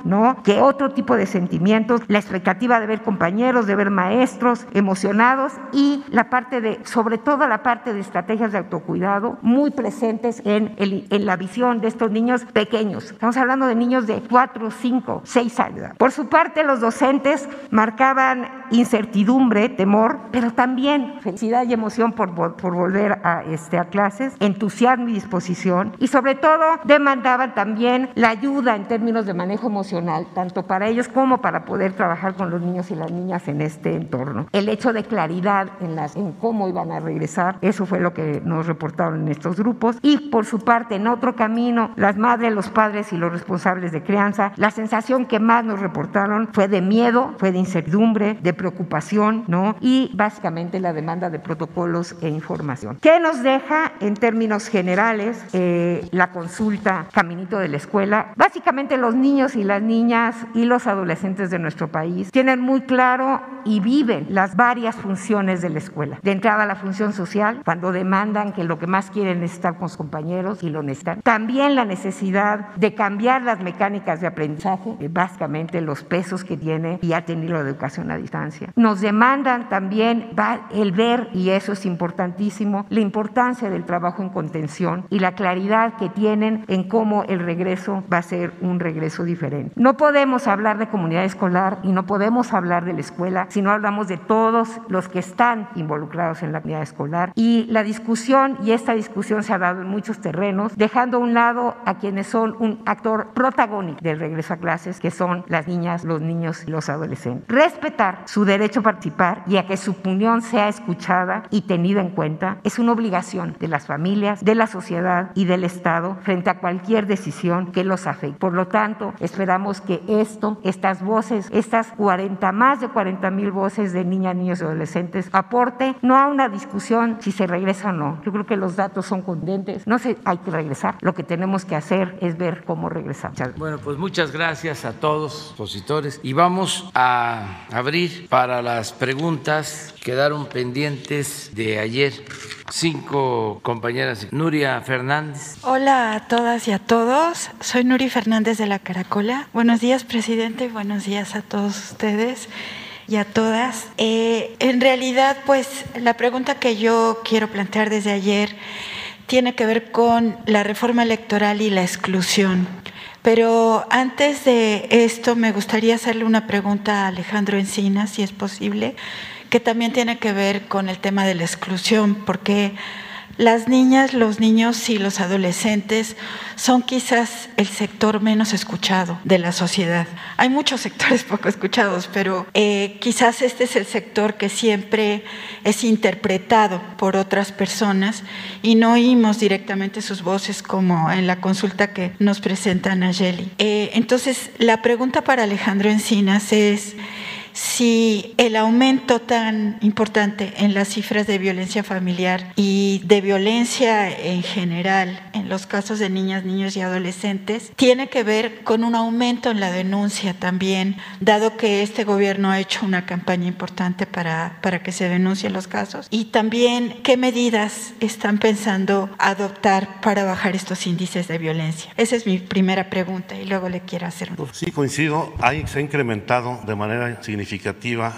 que otro tipo de sentimientos, la expectativa de ver compañeros, de ver maestros emocionados y la parte de, sobre todo la parte de estrategias de autocuidado muy presentes en, el, en la visión de estos niños pequeños. Estamos hablando de niños de 4, 5, 6 años. Por su parte, los docentes marcaban incertidumbre, temor, pero también felicidad y emoción por, por volver a, este, a clases, entusiasmo y disposición, y sobre todo demandaban también la ayuda en términos de manejo emocional, tanto para ellos como para poder trabajar con los niños y las niñas en este entorno. El hecho de claridad en, las, en cómo iban a regresar, eso fue lo que nos reportaron en estos grupos, y por su parte, en otro camino, las madres, los padres y los responsables de crianza, la sensación que más nos reportaron fue de miedo, fue de incertidumbre, de preocupación, ¿no? Y básicamente la demanda de protocolos e información. ¿Qué nos deja en términos generales eh, la consulta Caminito de la Escuela? Básicamente los niños y las niñas y los adolescentes de nuestro país tienen muy claro y viven las varias funciones de la escuela. De entrada la función social, cuando demandan que lo que más quieren es estar con sus compañeros y lo necesitan. También la necesidad de cambiar las mecánicas de aprendizaje, básicamente los pesos que tiene y ha tenido la educación a distancia nos demandan también el ver, y eso es importantísimo, la importancia del trabajo en contención y la claridad que tienen en cómo el regreso va a ser un regreso diferente. No podemos hablar de comunidad escolar y no podemos hablar de la escuela si no hablamos de todos los que están involucrados en la comunidad escolar. Y la discusión, y esta discusión se ha dado en muchos terrenos, dejando a un lado a quienes son un actor protagónico del regreso a clases, que son las niñas, los niños y los adolescentes. Respetar su derecho a participar y a que su opinión sea escuchada y tenida en cuenta es una obligación de las familias, de la sociedad y del Estado frente a cualquier decisión que los afecte. Por lo tanto, esperamos que esto, estas voces, estas 40, más de 40 mil voces de niñas, niños y adolescentes aporte no a una discusión si se regresa o no. Yo creo que los datos son condentes. No sé, hay que regresar. Lo que tenemos que hacer es ver cómo regresar. Bueno, pues muchas gracias a todos, expositores. Y vamos a abrir para las preguntas. Quedaron pendientes de ayer cinco compañeras. Nuria Fernández. Hola a todas y a todos. Soy Nuri Fernández de la Caracola. Buenos días, presidente. Buenos días a todos ustedes y a todas. Eh, en realidad, pues la pregunta que yo quiero plantear desde ayer tiene que ver con la reforma electoral y la exclusión. Pero antes de esto me gustaría hacerle una pregunta a Alejandro Encina, si es posible, que también tiene que ver con el tema de la exclusión, porque las niñas, los niños y los adolescentes son quizás el sector menos escuchado de la sociedad. Hay muchos sectores poco escuchados, pero eh, quizás este es el sector que siempre es interpretado por otras personas y no oímos directamente sus voces como en la consulta que nos presenta Nayeli. Eh, entonces, la pregunta para Alejandro Encinas es si el aumento tan importante en las cifras de violencia familiar y de violencia en general en los casos de niñas, niños y adolescentes tiene que ver con un aumento en la denuncia también, dado que este gobierno ha hecho una campaña importante para, para que se denuncien los casos. Y también, ¿qué medidas están pensando adoptar para bajar estos índices de violencia? Esa es mi primera pregunta y luego le quiero hacer una. Sí, coincido. Hay, se ha incrementado de manera significativa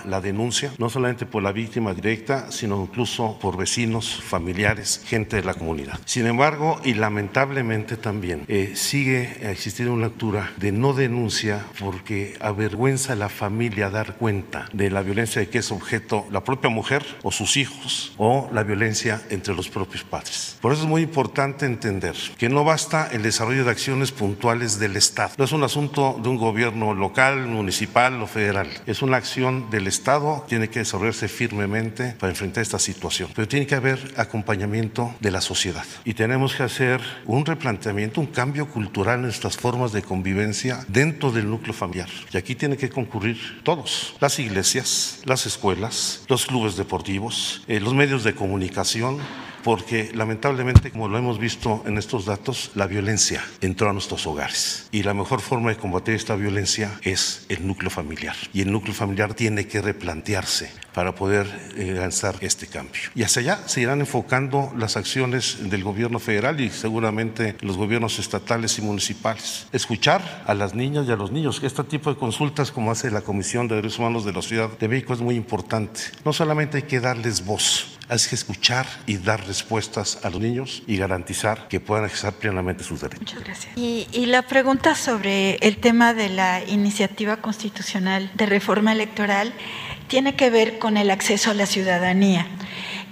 la denuncia, no solamente por la víctima directa, sino incluso por vecinos, familiares, gente de la comunidad. Sin embargo, y lamentablemente también, eh, sigue existiendo una lectura de no denuncia porque avergüenza a la familia dar cuenta de la violencia de que es objeto la propia mujer o sus hijos o la violencia entre los propios padres. Por eso es muy importante entender que no basta el desarrollo de acciones puntuales del Estado. No es un asunto de un gobierno local, municipal o federal. Es una acción del Estado, tiene que desarrollarse firmemente para enfrentar esta situación. Pero tiene que haber acompañamiento de la sociedad. Y tenemos que hacer un replanteamiento, un cambio cultural en nuestras formas de convivencia dentro del núcleo familiar. Y aquí tiene que concurrir todos, las iglesias, las escuelas, los clubes deportivos, eh, los medios de comunicación, porque lamentablemente, como lo hemos visto en estos datos, la violencia entró a nuestros hogares. Y la mejor forma de combatir esta violencia es el núcleo familiar. Y el núcleo familiar tiene que replantearse para poder eh, lanzar este cambio. Y hacia allá se irán enfocando las acciones del gobierno federal y seguramente los gobiernos estatales y municipales. Escuchar a las niñas y a los niños. Este tipo de consultas, como hace la Comisión de Derechos Humanos de la Ciudad de México, es muy importante. No solamente hay que darles voz, hay que escuchar y dar respuestas a los niños y garantizar que puedan ejercer plenamente sus derechos. Muchas gracias. Y, y, la pregunta sobre el tema de la iniciativa constitucional de reforma electoral tiene que ver con el acceso a la ciudadanía.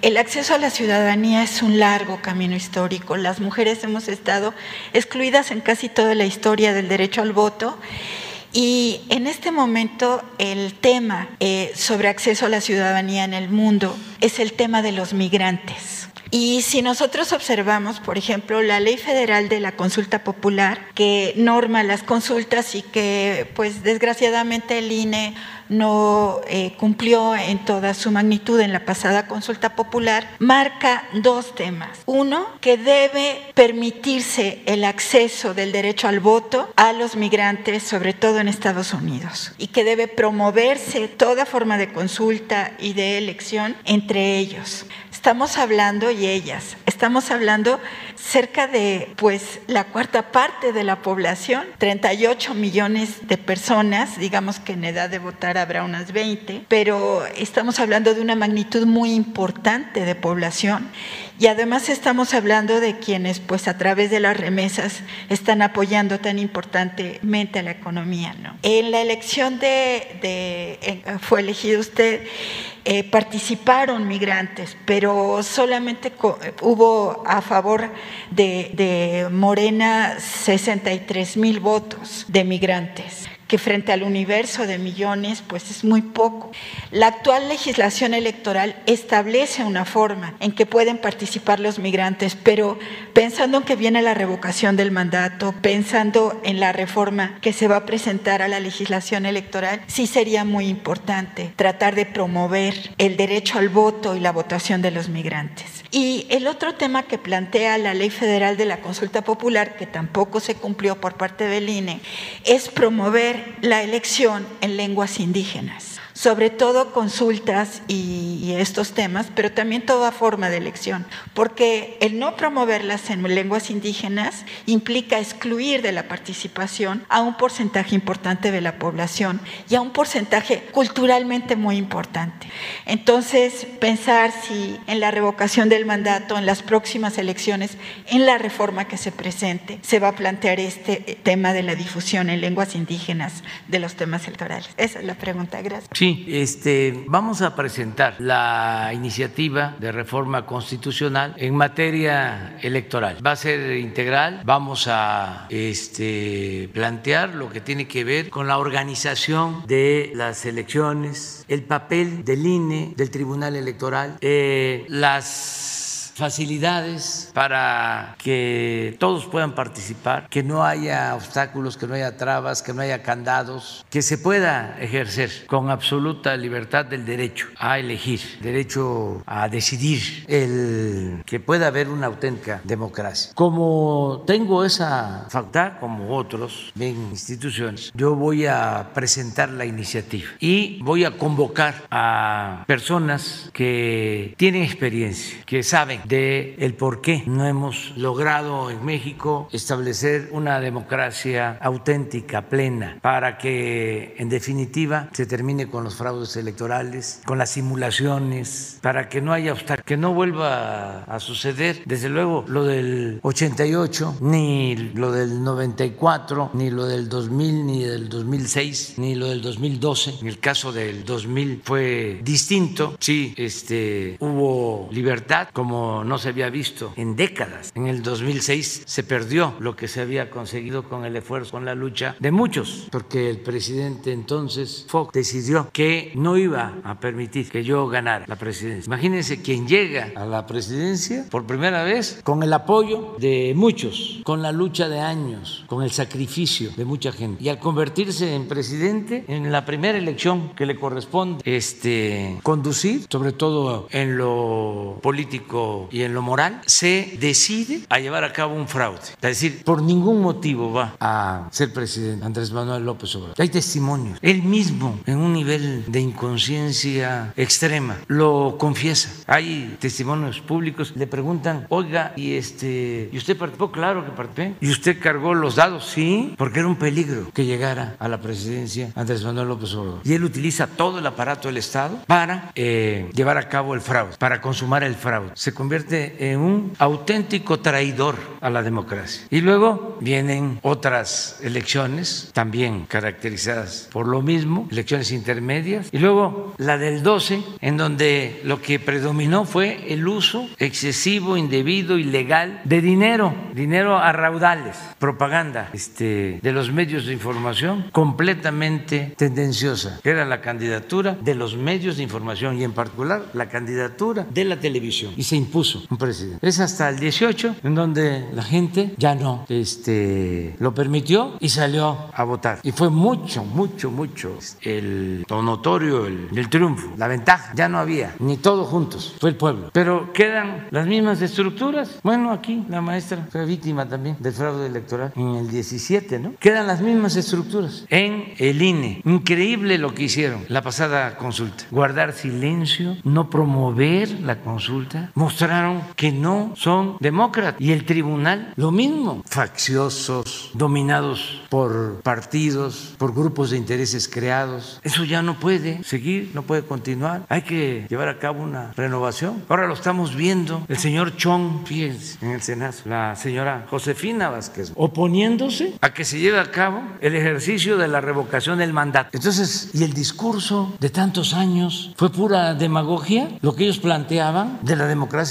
El acceso a la ciudadanía es un largo camino histórico. Las mujeres hemos estado excluidas en casi toda la historia del derecho al voto y en este momento el tema eh, sobre acceso a la ciudadanía en el mundo es el tema de los migrantes. Y si nosotros observamos, por ejemplo, la ley federal de la consulta popular, que norma las consultas y que, pues desgraciadamente el INE no eh, cumplió en toda su magnitud en la pasada consulta popular, marca dos temas. Uno, que debe permitirse el acceso del derecho al voto a los migrantes, sobre todo en Estados Unidos, y que debe promoverse toda forma de consulta y de elección entre ellos. Estamos hablando, y ellas, estamos hablando cerca de pues la cuarta parte de la población, 38 millones de personas, digamos que en edad de votar habrá unas 20, pero estamos hablando de una magnitud muy importante de población y además estamos hablando de quienes pues a través de las remesas están apoyando tan importantemente a la economía. ¿no? En la elección de, fue elegido usted eh, participaron migrantes, pero solamente hubo a favor de Morena 63 mil votos de migrantes que frente al universo de millones, pues es muy poco. La actual legislación electoral establece una forma en que pueden participar los migrantes, pero pensando en que viene la revocación del mandato, pensando en la reforma que se va a presentar a la legislación electoral, sí sería muy importante tratar de promover el derecho al voto y la votación de los migrantes. Y el otro tema que plantea la Ley Federal de la Consulta Popular, que tampoco se cumplió por parte del INE, es promover la elección en lenguas indígenas sobre todo consultas y, estos temas, pero también toda forma de elección, porque el no promoverlas en lenguas indígenas implica excluir de la participación a un porcentaje importante de la población y a un porcentaje culturalmente muy importante. Entonces, pensar si en la revocación del mandato, en las próximas elecciones, en la reforma que se presente, se va a plantear este tema de la difusión en lenguas indígenas de los temas electorales. Esa es la pregunta. Gracias. Este, vamos a presentar la iniciativa de reforma constitucional en materia electoral. Va a ser integral, vamos a este, plantear lo que tiene que ver con la organización de las elecciones, el papel del INE, del Tribunal Electoral, eh, las facilidades para que todos puedan participar, que no haya obstáculos, que no haya trabas, que no haya candados, que se pueda ejercer con absoluta libertad del derecho a elegir, derecho a decidir, el que pueda haber una auténtica democracia. Como tengo esa facultad, como otros en instituciones, yo voy a presentar la iniciativa y voy a convocar a personas que tienen experiencia, que saben de el por qué no hemos logrado en México establecer una democracia auténtica, plena, para que en definitiva se termine con los fraudes electorales, con las simulaciones, para que no haya obstáculos, que no vuelva a suceder, desde luego, lo del 88, ni lo del 94, ni lo del 2000, ni del 2006, ni lo del 2012. En el caso del 2000 fue distinto, sí, este, hubo libertad como no se había visto en décadas. En el 2006 se perdió lo que se había conseguido con el esfuerzo, con la lucha de muchos, porque el presidente entonces Fox decidió que no iba a permitir que yo ganara la presidencia. Imagínense quien llega a la presidencia por primera vez con el apoyo de muchos, con la lucha de años, con el sacrificio de mucha gente. Y al convertirse en presidente, en la primera elección que le corresponde este, conducir, sobre todo en lo político y en lo moral, se decide a llevar a cabo un fraude. Es decir, por ningún motivo va a ser presidente Andrés Manuel López Obrador. Hay testimonios. Él mismo, en un nivel de inconsciencia extrema, lo confiesa. Hay testimonios públicos. Le preguntan, oiga, ¿y, este, ¿y usted participó? Claro que participé. ¿Y usted cargó los dados? Sí, porque era un peligro que llegara a la presidencia Andrés Manuel López Obrador. Y él utiliza todo el aparato del Estado para eh, llevar a cabo el fraude, para consumar el fraude. Se convierte en un auténtico traidor a la democracia. Y luego vienen otras elecciones, también caracterizadas por lo mismo, elecciones intermedias. Y luego la del 12, en donde lo que predominó fue el uso excesivo, indebido, ilegal de dinero, dinero a raudales, propaganda este, de los medios de información completamente tendenciosa, era la candidatura de los medios de información y en particular la candidatura de la televisión. Y se impuso un presidente. Es hasta el 18 en donde la gente ya no este, lo permitió y salió a votar. Y fue mucho, mucho, mucho el notorio, el, el triunfo, la ventaja. Ya no había, ni todos juntos, fue el pueblo. Pero quedan las mismas estructuras. Bueno, aquí la maestra fue víctima también del fraude electoral en el 17, ¿no? Quedan las mismas estructuras en el INE. Increíble lo que hicieron la pasada consulta. Guardar silencio, no promover la consulta. Mostraron que no son demócratas. Y el tribunal, lo mismo. Facciosos, dominados por partidos, por grupos de intereses creados. Eso ya no puede seguir, no puede continuar. Hay que llevar a cabo una renovación. Ahora lo estamos viendo. El señor Chong, fíjense, en el Senado, la señora Josefina Vázquez, oponiéndose a que se lleve a cabo el ejercicio de la revocación del mandato. Entonces, ¿y el discurso de tantos años fue pura demagogia? Lo que ellos planteaban de la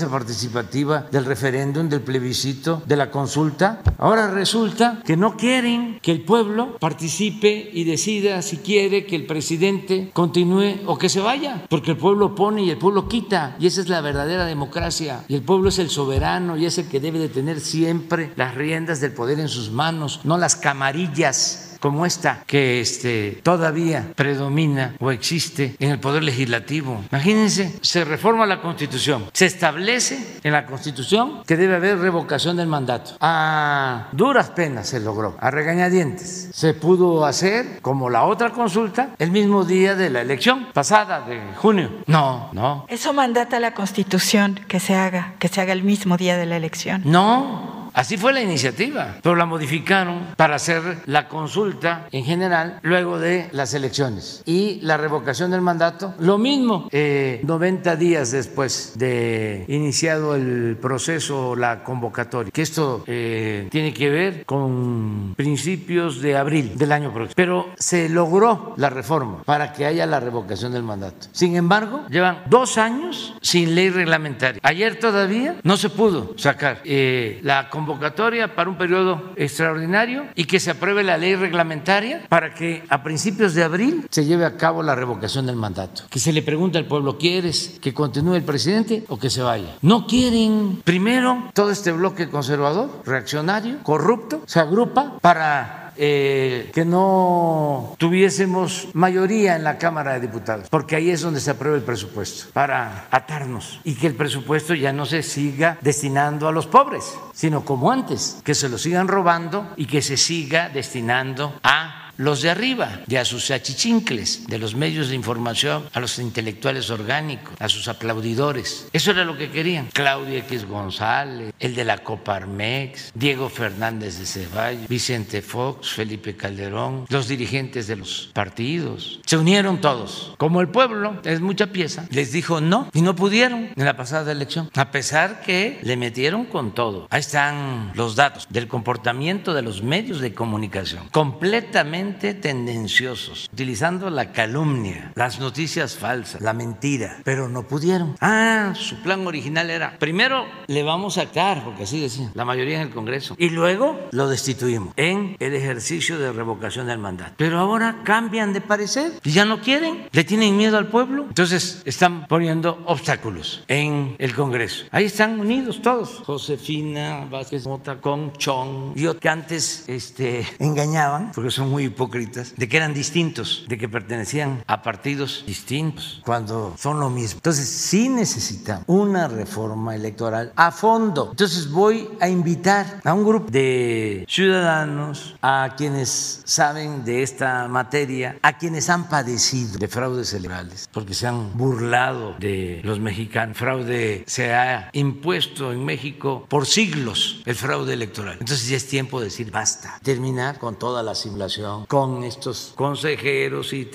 participativa, del referéndum, del plebiscito, de la consulta. Ahora resulta que no quieren que el pueblo participe y decida si quiere que el presidente continúe o que se vaya, porque el pueblo pone y el pueblo quita, y esa es la verdadera democracia. Y el pueblo es el soberano y es el que debe de tener siempre las riendas del poder en sus manos, no las camarillas como esta que este, todavía predomina o existe en el Poder Legislativo. Imagínense, se reforma la Constitución, se establece en la Constitución que debe haber revocación del mandato. A duras penas se logró, a regañadientes. Se pudo hacer, como la otra consulta, el mismo día de la elección pasada de junio. No, no. Eso mandata la Constitución que se haga, que se haga el mismo día de la elección. No, Así fue la iniciativa, pero la modificaron para hacer la consulta en general luego de las elecciones. Y la revocación del mandato, lo mismo, eh, 90 días después de iniciado el proceso, la convocatoria, que esto eh, tiene que ver con principios de abril del año próximo. Pero se logró la reforma para que haya la revocación del mandato. Sin embargo, llevan dos años sin ley reglamentaria. Ayer todavía no se pudo sacar eh, la convocatoria convocatoria para un periodo extraordinario y que se apruebe la ley reglamentaria para que a principios de abril se lleve a cabo la revocación del mandato. Que se le pregunte al pueblo, ¿quieres que continúe el presidente o que se vaya? No quieren. Primero, todo este bloque conservador, reaccionario, corrupto, se agrupa para eh, que no tuviésemos mayoría en la Cámara de Diputados, porque ahí es donde se aprueba el presupuesto, para atarnos y que el presupuesto ya no se siga destinando a los pobres, sino como antes, que se lo sigan robando y que se siga destinando a los de arriba y a sus achichincles de los medios de información, a los intelectuales orgánicos, a sus aplaudidores. Eso era lo que querían. Claudia X González, el de la Coparmex, Diego Fernández de Ceballos, Vicente Fox, Felipe Calderón, los dirigentes de los partidos. Se unieron todos. Como el pueblo es mucha pieza, les dijo no y no pudieron en la pasada elección, a pesar que le metieron con todo. Ahí están los datos del comportamiento de los medios de comunicación, completamente tendenciosos, utilizando la calumnia, las noticias falsas, la mentira, pero no pudieron. Ah, su plan original era, primero le vamos a actar, porque así decían, la mayoría en el Congreso, y luego lo destituimos en el ejercicio de revocación del mandato. Pero ahora cambian de parecer y ya no quieren, le tienen miedo al pueblo, entonces están poniendo obstáculos en el Congreso. Ahí están unidos todos, Josefina Vázquez Mota con Chong, y que antes este, engañaban, porque son muy hipócritas de que eran distintos, de que pertenecían a partidos distintos, cuando son lo mismo. Entonces sí necesitamos una reforma electoral a fondo. Entonces voy a invitar a un grupo de ciudadanos, a quienes saben de esta materia, a quienes han padecido de fraudes electorales, porque se han burlado de los mexicanos. Fraude se ha impuesto en México por siglos el fraude electoral. Entonces ya es tiempo de decir basta, terminar con toda la simulación con estos consejeros y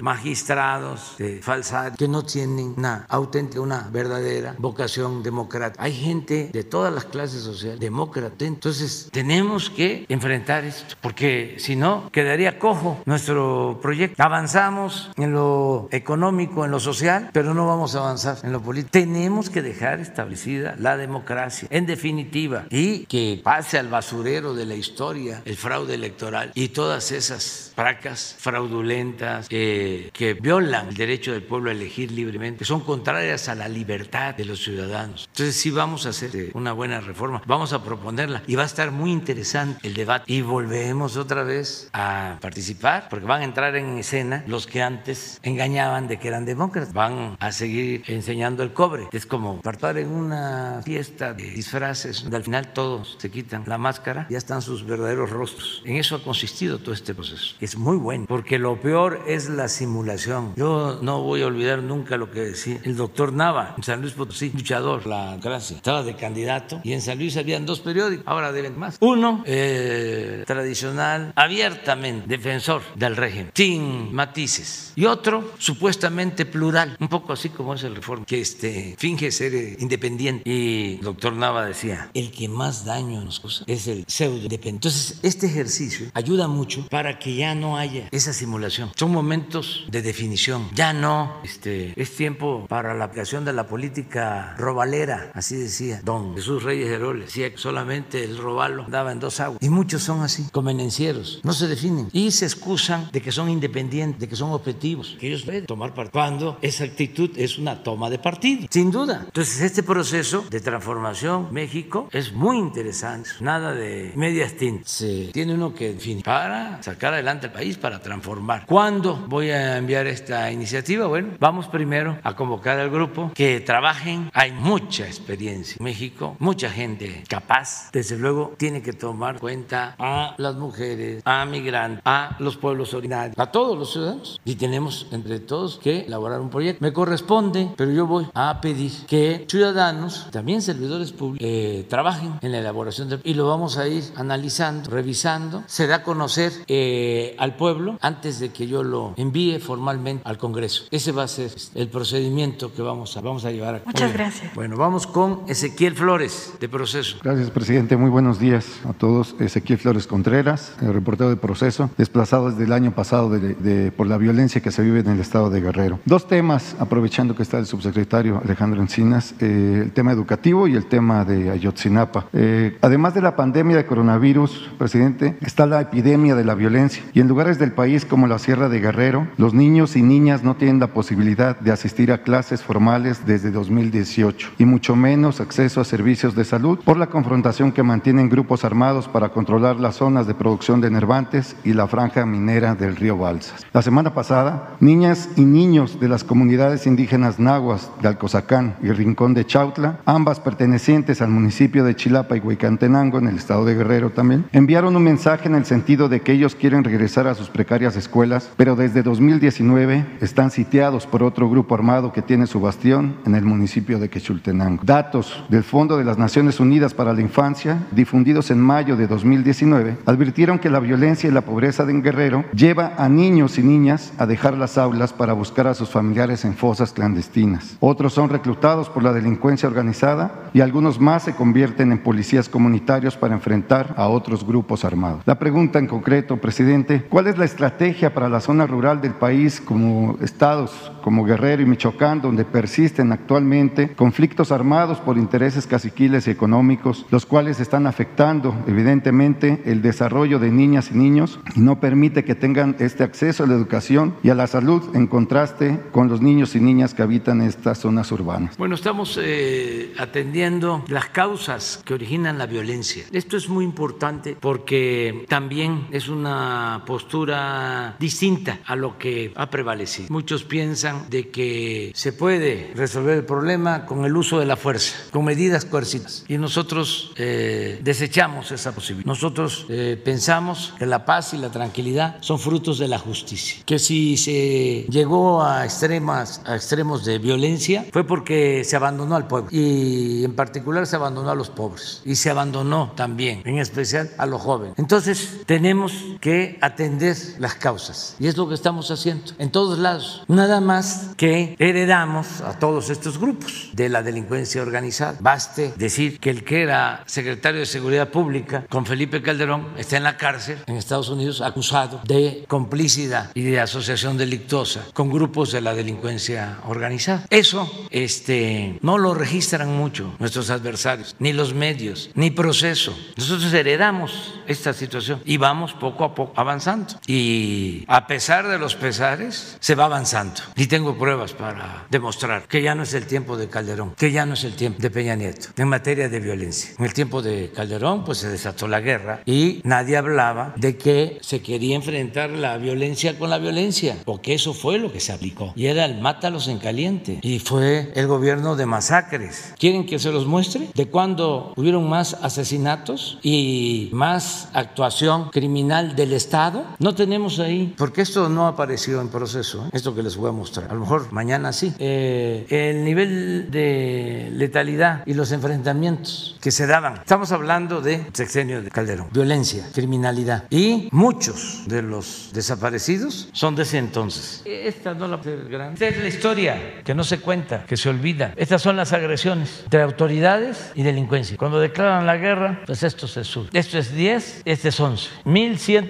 magistrados de falsa que no tienen una auténtica, una verdadera vocación democrática. Hay gente de todas las clases sociales, demócrata. Entonces tenemos que enfrentar esto, porque si no, quedaría cojo nuestro proyecto. Avanzamos en lo económico, en lo social, pero no vamos a avanzar en lo político. Tenemos que dejar establecida la democracia, en definitiva, y que pase al basurero de la historia el fraude electoral y todas esas prácticas fraudulentas que violan el derecho del pueblo a elegir libremente, que son contrarias a la libertad de los ciudadanos. Entonces sí vamos a hacer eh, una buena reforma, vamos a proponerla y va a estar muy interesante el debate y volvemos otra vez a participar porque van a entrar en escena los que antes engañaban de que eran demócratas, van a seguir enseñando el cobre. Es como participar en una fiesta de disfraces donde al final todos se quitan la máscara, ya están sus verdaderos rostros. En eso ha consistido todo este proceso. Es muy bueno, porque lo peor es la simulación. Yo no voy a olvidar nunca lo que decía el doctor Nava en San Luis Potosí, luchador, la gracia. Estaba de candidato y en San Luis habían dos periódicos, ahora deben más. Uno, eh, tradicional, abiertamente defensor del régimen, sin matices. Y otro, supuestamente plural, un poco así como es el Reforma, que este, finge ser eh, independiente. Y el doctor Nava decía, el que más daño nos causa es el pseudo independiente. Entonces, este ejercicio ayuda mucho para que ya no haya esa simulación. Son momentos de definición. Ya no este, es tiempo para la aplicación de la política robalera, así decía don Jesús Reyes Heroles. Decía que solamente el robalo daba en dos aguas. Y muchos son así, convenencieros. No se definen y se excusan de que son independientes, de que son objetivos, que ellos pueden tomar partido. Cuando esa actitud es una toma de partido, sin duda. Entonces, este proceso de transformación México es muy interesante. Nada de medias tintas. Se tiene uno que definir para sacar adelante el país, para transformar. ¿Cuándo voy a enviar esta iniciativa? Bueno, vamos primero a convocar al grupo que trabajen. Hay mucha experiencia en México, mucha gente capaz. Desde luego tiene que tomar cuenta a las mujeres, a migrantes, a los pueblos originarios, a todos los ciudadanos. Y tenemos entre todos que elaborar un proyecto. Me corresponde, pero yo voy a pedir que ciudadanos, también servidores públicos, eh, trabajen en la elaboración del... Y lo vamos a ir analizando, revisando. Se da a conocer... Eh, que al pueblo antes de que yo lo envíe formalmente al Congreso. Ese va a ser el procedimiento que vamos a, vamos a llevar a cabo. Muchas gracias. Bueno, vamos con Ezequiel Flores, de Proceso. Gracias, presidente. Muy buenos días a todos. Ezequiel Flores Contreras, el reportero de Proceso, desplazado desde el año pasado de, por la violencia que se vive en el estado de Guerrero. Dos temas, aprovechando que está el subsecretario Alejandro Encinas, eh, el tema educativo y el tema de Ayotzinapa. Eh, además de la pandemia de coronavirus, presidente, está la epidemia de la violencia y en lugares del país como la Sierra de Guerrero, los niños y niñas no tienen la posibilidad de asistir a clases formales desde 2018 y mucho menos acceso a servicios de salud por la confrontación que mantienen grupos armados para controlar las zonas de producción de nervantes y la franja minera del río Balsas. La semana pasada, niñas y niños de las comunidades indígenas nahuas de Alcozacán y Rincón de Chautla, ambas pertenecientes al municipio de Chilapa y Huicantenango en el estado de Guerrero también, enviaron un mensaje en el sentido de que ellos quieren regresar a sus precarias escuelas, pero desde 2019 están sitiados por otro grupo armado que tiene su bastión en el municipio de Quechultenango. Datos del Fondo de las Naciones Unidas para la Infancia, difundidos en mayo de 2019, advirtieron que la violencia y la pobreza de Guerrero lleva a niños y niñas a dejar las aulas para buscar a sus familiares en fosas clandestinas. Otros son reclutados por la delincuencia organizada y algunos más se convierten en policías comunitarios para enfrentar a otros grupos armados. La pregunta en concreto, presidente, ¿cuál es la estrategia para la zona rural del país como estados como Guerrero y Michoacán, donde persisten actualmente conflictos armados por intereses caciquiles y económicos, los cuales están afectando evidentemente el desarrollo de niñas y niños y no permite que tengan este acceso a la educación y a la salud en contraste con los niños y niñas que habitan estas zonas urbanas. Bueno, estamos eh, atendiendo las causas que originan la violencia. Esto es muy importante porque también es una postura distinta a lo que ha prevalecido. Muchos piensan de que se puede resolver el problema con el uso de la fuerza, con medidas coercitivas. Y nosotros eh, desechamos esa posibilidad. Nosotros eh, pensamos que la paz y la tranquilidad son frutos de la justicia. Que si se llegó a, a extremos de violencia fue porque se abandonó al pueblo. Y en particular se abandonó a los pobres. Y se abandonó también, en especial, a los jóvenes. Entonces tenemos que atender las causas. Y es lo que estamos haciendo en todos lados. Nada más que heredamos a todos estos grupos de la delincuencia organizada. Baste decir que el que era secretario de Seguridad Pública con Felipe Calderón está en la cárcel en Estados Unidos acusado de complicidad y de asociación delictuosa con grupos de la delincuencia organizada. Eso este, no lo registran mucho nuestros adversarios, ni los medios, ni proceso. Nosotros heredamos esta situación y vamos poco a poco avanzando. Y a pesar de los pesares, se va avanzando. Y tengo pruebas para demostrar que ya no es el tiempo de Calderón, que ya no es el tiempo de Peña Nieto en materia de violencia. En el tiempo de Calderón, pues se desató la guerra y nadie hablaba de que se quería enfrentar la violencia con la violencia, porque eso fue lo que se aplicó. Y era el mátalos en caliente. Y fue el gobierno de masacres. ¿Quieren que se los muestre? ¿De cuándo hubieron más asesinatos y más actuación criminal del Estado? No tenemos ahí, porque esto no apareció en proceso, ¿eh? esto que les voy a mostrar. A lo mejor mañana sí. Eh, el nivel de letalidad y los enfrentamientos que se daban. Estamos hablando de sexenio de Calderón, violencia, criminalidad. Y muchos de los desaparecidos son de ese entonces. Esta no la Esta es la historia que no se cuenta, que se olvida. Estas son las agresiones de autoridades y delincuencia. Cuando declaran la guerra, pues esto se sube. Esto es 10, este es 11.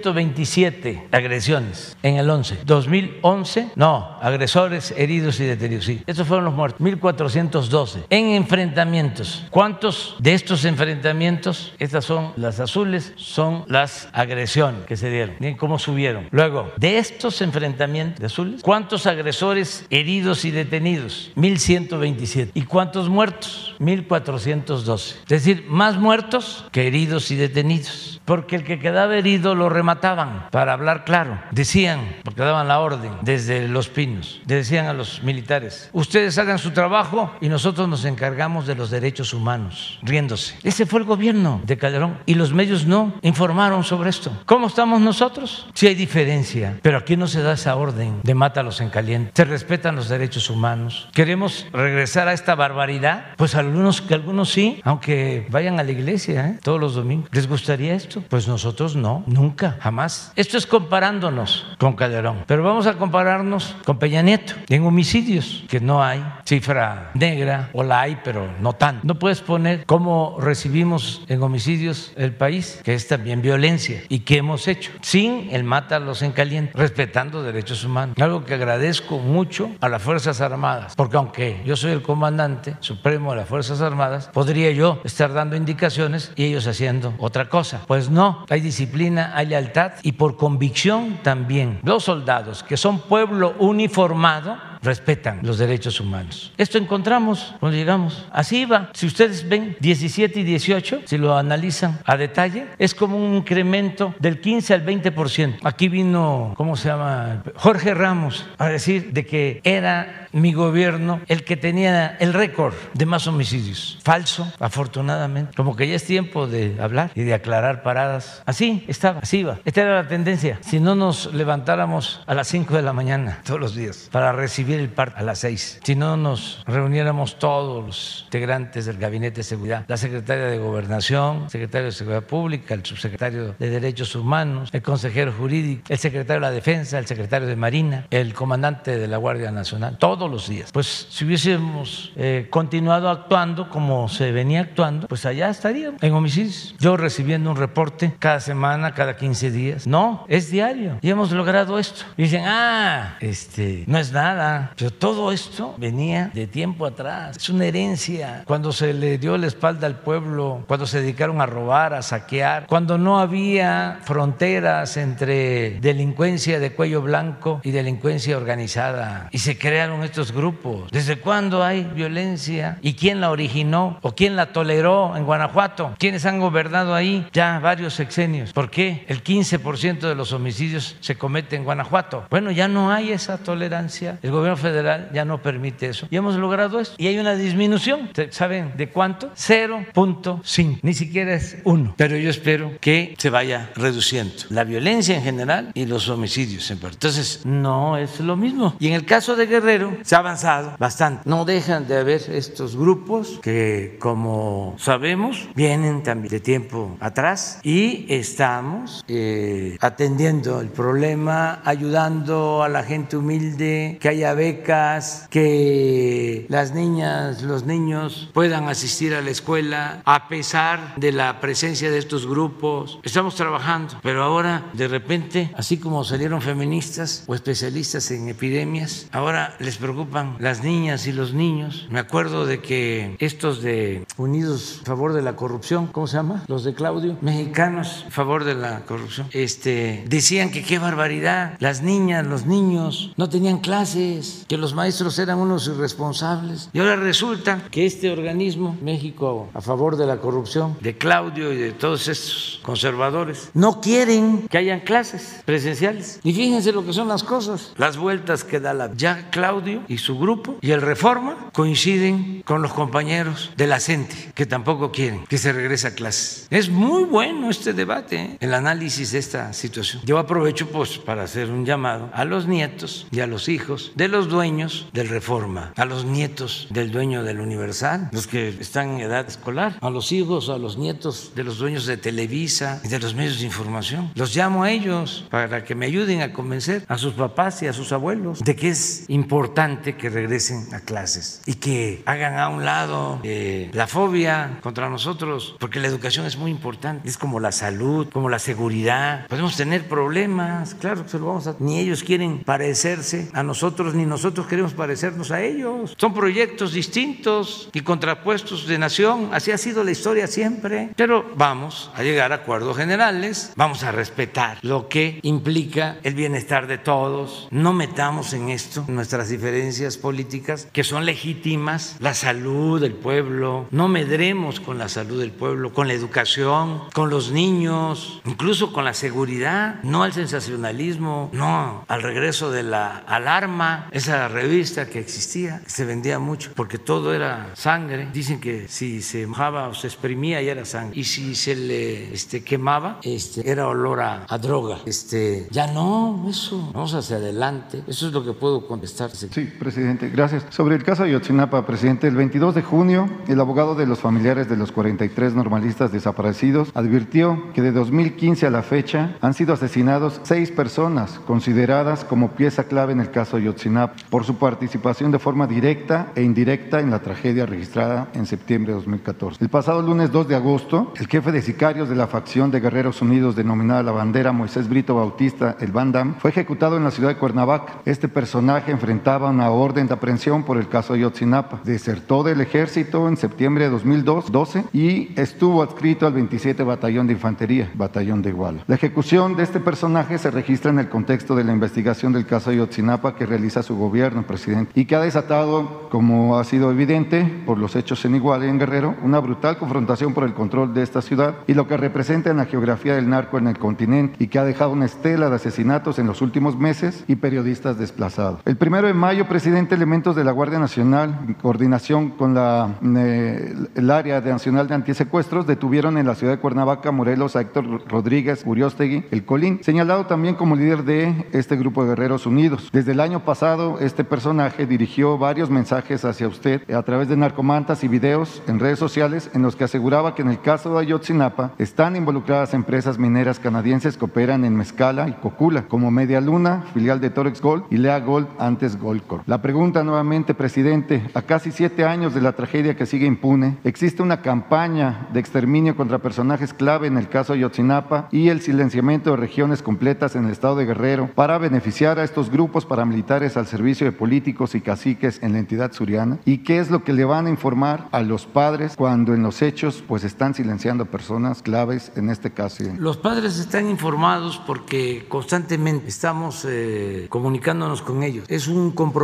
1127 agresiones en el 11. 2011, no, agresores, heridos y detenidos. Sí, estos fueron los muertos. 1412 en enfrentamientos. ¿Cuántos de estos enfrentamientos, estas son las azules, son las agresiones que se dieron? Miren cómo subieron. Luego, de estos enfrentamientos de azules, ¿cuántos agresores heridos y detenidos? 1127. ¿Y cuántos muertos? 1412. Es decir, más muertos que heridos y detenidos. Porque el que quedaba herido lo remataban, para hablar claro. Decían, porque daban la orden desde los pinos, decían a los militares, ustedes hagan su trabajo y nosotros nos encargamos de los derechos humanos, riéndose. Ese fue el gobierno de Calderón y los medios no informaron sobre esto. ¿Cómo estamos nosotros? Sí hay diferencia, pero aquí no se da esa orden de mátalos en caliente. Se respetan los derechos humanos. ¿Queremos regresar a esta barbaridad? Pues algunos que algunos sí, aunque vayan a la iglesia ¿eh? todos los domingos. ¿Les gustaría esto? Pues nosotros no, nunca. Jamás. Esto es comparándonos con Calderón, pero vamos a compararnos con Peña Nieto en homicidios, que no hay cifra negra, o la hay, pero no tan. No puedes poner cómo recibimos en homicidios el país, que es también violencia, y qué hemos hecho, sin el mátalos en caliente, respetando derechos humanos. Algo que agradezco mucho a las Fuerzas Armadas, porque aunque yo soy el comandante supremo de las Fuerzas Armadas, podría yo estar dando indicaciones y ellos haciendo otra cosa. Pues no, hay disciplina, hay lealtad y por convicción también. Los soldados, que son pueblo uniformado, respetan los derechos humanos. Esto encontramos cuando llegamos. Así va. Si ustedes ven 17 y 18, si lo analizan a detalle, es como un incremento del 15 al 20%. Aquí vino, ¿cómo se llama? Jorge Ramos a decir de que era mi gobierno el que tenía el récord de más homicidios. Falso, afortunadamente. Como que ya es tiempo de hablar y de aclarar paradas. Así estaba, así va. Esta era la tendencia. Si no nos levantáramos a las 5 de la mañana todos los días para recibir el parque a las seis. Si no nos reuniéramos todos los integrantes del Gabinete de Seguridad, la secretaria de Gobernación, secretario de Seguridad Pública, el subsecretario de Derechos Humanos, el consejero jurídico, el secretario de la Defensa, el secretario de Marina, el comandante de la Guardia Nacional, todos los días. Pues si hubiésemos eh, continuado actuando como se venía actuando, pues allá estaríamos en homicidios. Yo recibiendo un reporte cada semana, cada 15 días. No, es diario. Y hemos logrado esto. Y dicen, ah, este, no es nada pero todo esto venía de tiempo atrás. Es una herencia. Cuando se le dio la espalda al pueblo, cuando se dedicaron a robar, a saquear, cuando no había fronteras entre delincuencia de cuello blanco y delincuencia organizada. Y se crearon estos grupos. ¿Desde cuándo hay violencia? ¿Y quién la originó? ¿O quién la toleró en Guanajuato? ¿Quiénes han gobernado ahí ya varios sexenios? ¿Por qué el 15% de los homicidios se comete en Guanajuato? Bueno, ya no hay esa tolerancia. El gobierno federal ya no permite eso. Y hemos logrado eso. Y hay una disminución. ¿Saben de cuánto? 0.5. Ni siquiera es uno. Pero yo espero que se vaya reduciendo la violencia en general y los homicidios. Entonces, no es lo mismo. Y en el caso de Guerrero se ha avanzado bastante. No dejan de haber estos grupos que, como sabemos, vienen también de tiempo atrás y estamos eh, atendiendo el problema, ayudando a la gente humilde, que haya becas, que las niñas, los niños puedan asistir a la escuela a pesar de la presencia de estos grupos. Estamos trabajando, pero ahora de repente, así como salieron feministas o especialistas en epidemias, ahora les preocupan las niñas y los niños. Me acuerdo de que estos de Unidos a favor de la corrupción, ¿cómo se llama? Los de Claudio, mexicanos a favor de la corrupción, este, decían que qué barbaridad, las niñas, los niños no tenían clases que los maestros eran unos irresponsables. Y ahora resulta que este organismo, México a favor de la corrupción, de Claudio y de todos estos conservadores, no quieren que hayan clases presenciales. Y fíjense lo que son las cosas, las vueltas que da la... Ya Claudio y su grupo y el Reforma coinciden con los compañeros de la CENTE, que tampoco quieren que se regrese a clases. Es muy bueno este debate, ¿eh? el análisis de esta situación. Yo aprovecho pues para hacer un llamado a los nietos y a los hijos de los dueños del Reforma, a los nietos del dueño del Universal, los que están en edad escolar, a los hijos, a los nietos de los dueños de Televisa y de los medios de información. Los llamo a ellos para que me ayuden a convencer a sus papás y a sus abuelos de que es importante que regresen a clases y que hagan a un lado eh, la fobia contra nosotros, porque la educación es muy importante, es como la salud, como la seguridad. Podemos tener problemas, claro que se lo vamos a... Ni ellos quieren parecerse a nosotros, ni nosotros queremos parecernos a ellos. Son proyectos distintos y contrapuestos de nación. Así ha sido la historia siempre. Pero vamos a llegar a acuerdos generales, vamos a respetar lo que implica el bienestar de todos. No metamos en esto nuestras diferencias políticas, que son legítimas, la salud del pueblo. No medremos con la salud del pueblo, con la educación, con los niños, incluso con la seguridad, no al sensacionalismo, no al regreso de la alarma esa revista que existía, se vendía mucho, porque todo era sangre. Dicen que si se mojaba o se exprimía ya era sangre. Y si se le este, quemaba, este, era olor a, droga. Este, ya no, eso, vamos hacia adelante. Eso es lo que puedo contestar. Sí, Sí, presidente, gracias. Sobre el caso de Yotzinapa, presidente, el 22 de junio, el abogado de los familiares de los 43 normalistas desaparecidos advirtió que de 2015 a la fecha han sido asesinados seis personas consideradas como pieza clave en el caso de Yotzinapa por su participación de forma directa e indirecta en la tragedia registrada en septiembre de 2014. El pasado lunes 2 de agosto, el jefe de sicarios de la facción de Guerreros Unidos denominada La Bandera, Moisés Brito Bautista, el Bandam, fue ejecutado en la ciudad de Cuernavaca. Este personaje enfrentaba una orden de aprehensión por el caso Yotzinapa. Desertó del ejército en septiembre de 2012 y estuvo adscrito al 27 Batallón de Infantería, Batallón de Iguala. La ejecución de este personaje se registra en el contexto de la investigación del caso Yotzinapa que realiza su gobierno, presidente, y que ha desatado, como ha sido evidente por los hechos en Iguala y en Guerrero, una brutal confrontación por el control de esta ciudad y lo que representa en la geografía del narco en el continente y que ha dejado una estela de asesinatos en los últimos meses y periodistas desplazados. El primero de mayo, presidente, elementos de la Guardia Nacional, en coordinación con la, eh, el área nacional de antisecuestros, detuvieron en la ciudad de Cuernavaca, Morelos, a Héctor Rodríguez Uriostegui, el Colín, señalado también como líder de este grupo de Guerreros Unidos. Desde el año pasado, este personaje dirigió varios mensajes hacia usted a través de narcomantas y videos en redes sociales en los que aseguraba que en el caso de Ayotzinapa están involucradas empresas mineras canadienses que operan en Mezcala y Cocula, como Media Luna, filial de Torex Gold y Lea Gold, antes Gold la pregunta nuevamente, presidente, a casi siete años de la tragedia que sigue impune, ¿existe una campaña de exterminio contra personajes clave en el caso Yotzinapa y el silenciamiento de regiones completas en el estado de Guerrero para beneficiar a estos grupos paramilitares al servicio de políticos y caciques en la entidad suriana? ¿Y qué es lo que le van a informar a los padres cuando en los hechos pues están silenciando personas claves en este caso? Los padres están informados porque constantemente estamos eh, comunicándonos con ellos. Es un compromiso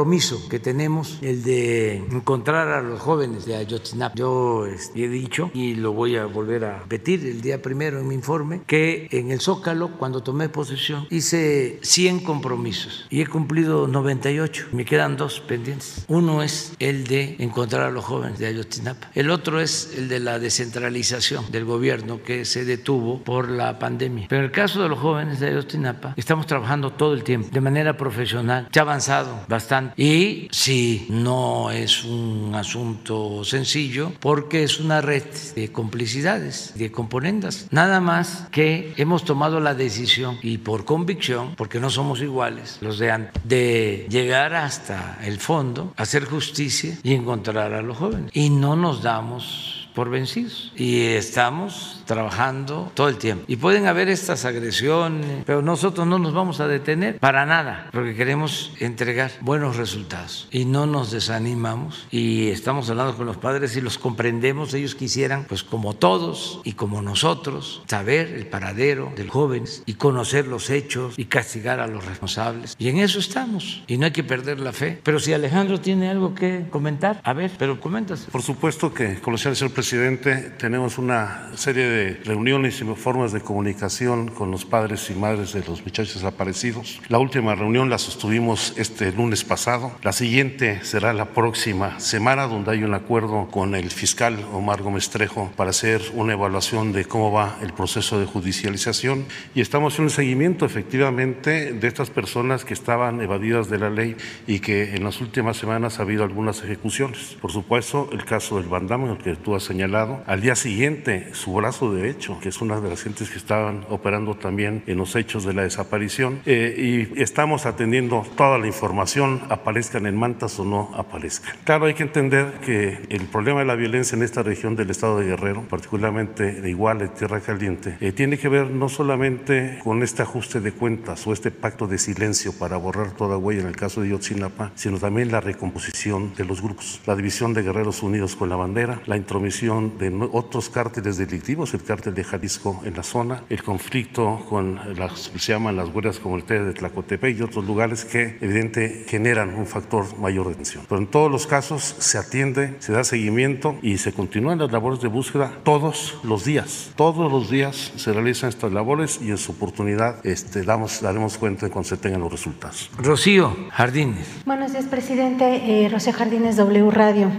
que tenemos, el de encontrar a los jóvenes de Ayotzinapa. Yo este, he dicho, y lo voy a volver a repetir el día primero en mi informe, que en el Zócalo, cuando tomé posesión, hice 100 compromisos y he cumplido 98. Me quedan dos pendientes. Uno es el de encontrar a los jóvenes de Ayotzinapa. El otro es el de la descentralización del gobierno que se detuvo por la pandemia. Pero en el caso de los jóvenes de Ayotzinapa, estamos trabajando todo el tiempo, de manera profesional. Se ha avanzado bastante y si no es un asunto sencillo porque es una red de complicidades, de componendas. Nada más que hemos tomado la decisión y por convicción, porque no somos iguales los de antes, de llegar hasta el fondo, hacer justicia y encontrar a los jóvenes. Y no nos damos por vencidos. Y estamos trabajando todo el tiempo. Y pueden haber estas agresiones, pero nosotros no nos vamos a detener para nada, porque queremos entregar buenos resultados y no nos desanimamos y estamos hablando con los padres y los comprendemos, ellos quisieran, pues como todos y como nosotros, saber el paradero del joven y conocer los hechos y castigar a los responsables. Y en eso estamos y no hay que perder la fe. Pero si Alejandro tiene algo que comentar, a ver, pero comentas. Por supuesto que, decía el señor presidente, tenemos una serie de reuniones y formas de comunicación con los padres y madres de los muchachos desaparecidos. La última reunión la sostuvimos este lunes pasado. La siguiente será la próxima semana, donde hay un acuerdo con el fiscal Omar Gómez Trejo para hacer una evaluación de cómo va el proceso de judicialización. Y estamos en un seguimiento, efectivamente, de estas personas que estaban evadidas de la ley y que en las últimas semanas ha habido algunas ejecuciones. Por supuesto, el caso del Bandama, el que tú has señalado. Al día siguiente, su brazo de hecho, que es una de las gentes que estaban operando también en los hechos de la desaparición. Eh, y estamos atendiendo toda la información, aparezcan en mantas o no aparezcan. Claro, hay que entender que el problema de la violencia en esta región del estado de Guerrero, particularmente de Iguala y Tierra Caliente, eh, tiene que ver no solamente con este ajuste de cuentas o este pacto de silencio para borrar toda huella en el caso de Yotzinapa, sino también la recomposición de los grupos, la división de Guerreros Unidos con la bandera, la intromisión de otros cárteles delictivos, el cártel de Jalisco en la zona, el conflicto con las se llaman las guerras comunitarias de Tlacotepec y otros lugares que evidentemente generan un factor mayor de tensión. Pero en todos los casos se atiende, se da seguimiento y se continúan las labores de búsqueda todos los días. Todos los días se realizan estas labores y en su oportunidad este, damos, daremos cuenta cuando se tengan los resultados. Rocío Jardines. Buenos días, presidente. Eh, Rocío Jardines, W Radio.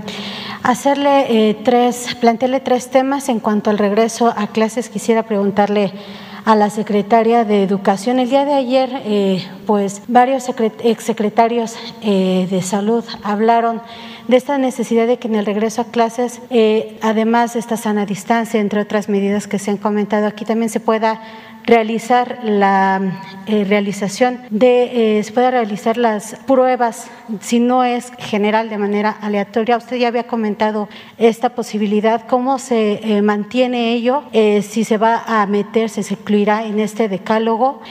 Hacerle eh, tres, plantearle tres temas en cuanto al regreso a clases, quisiera preguntarle a la secretaria de Educación. El día de ayer, eh, pues varios exsecretarios de salud hablaron de esta necesidad de que en el regreso a clases, eh, además de esta sana distancia, entre otras medidas que se han comentado aquí, también se pueda realizar la eh, realización de, eh, se puede realizar las pruebas, si no es general, de manera aleatoria. Usted ya había comentado esta posibilidad, cómo se eh, mantiene ello, si se va a meter, se incluirá en este decálogo.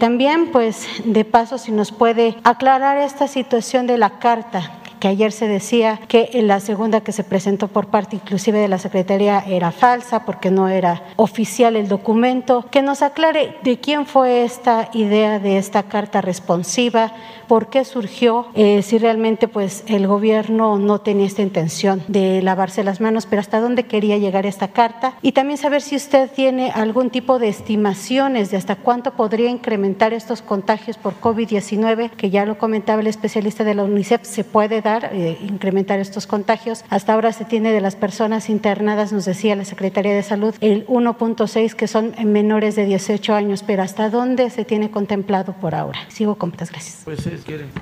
también, pues, de paso, si nos puede aclarar esta situación de la carta que ayer se decía que la segunda que se presentó por parte inclusive de la Secretaría era falsa porque no era oficial el documento, que nos aclare de quién fue esta idea de esta carta responsiva, por qué surgió, eh, si realmente pues el gobierno no tenía esta intención de lavarse las manos, pero hasta dónde quería llegar esta carta. Y también saber si usted tiene algún tipo de estimaciones de hasta cuánto podría incrementar estos contagios por COVID-19, que ya lo comentaba el especialista de la UNICEF, se puede dar, eh, incrementar estos contagios. Hasta ahora se tiene de las personas internadas, nos decía la Secretaría de Salud, el 1.6 que son menores de 18 años, pero hasta dónde se tiene contemplado por ahora. Sigo con muchas gracias. Pues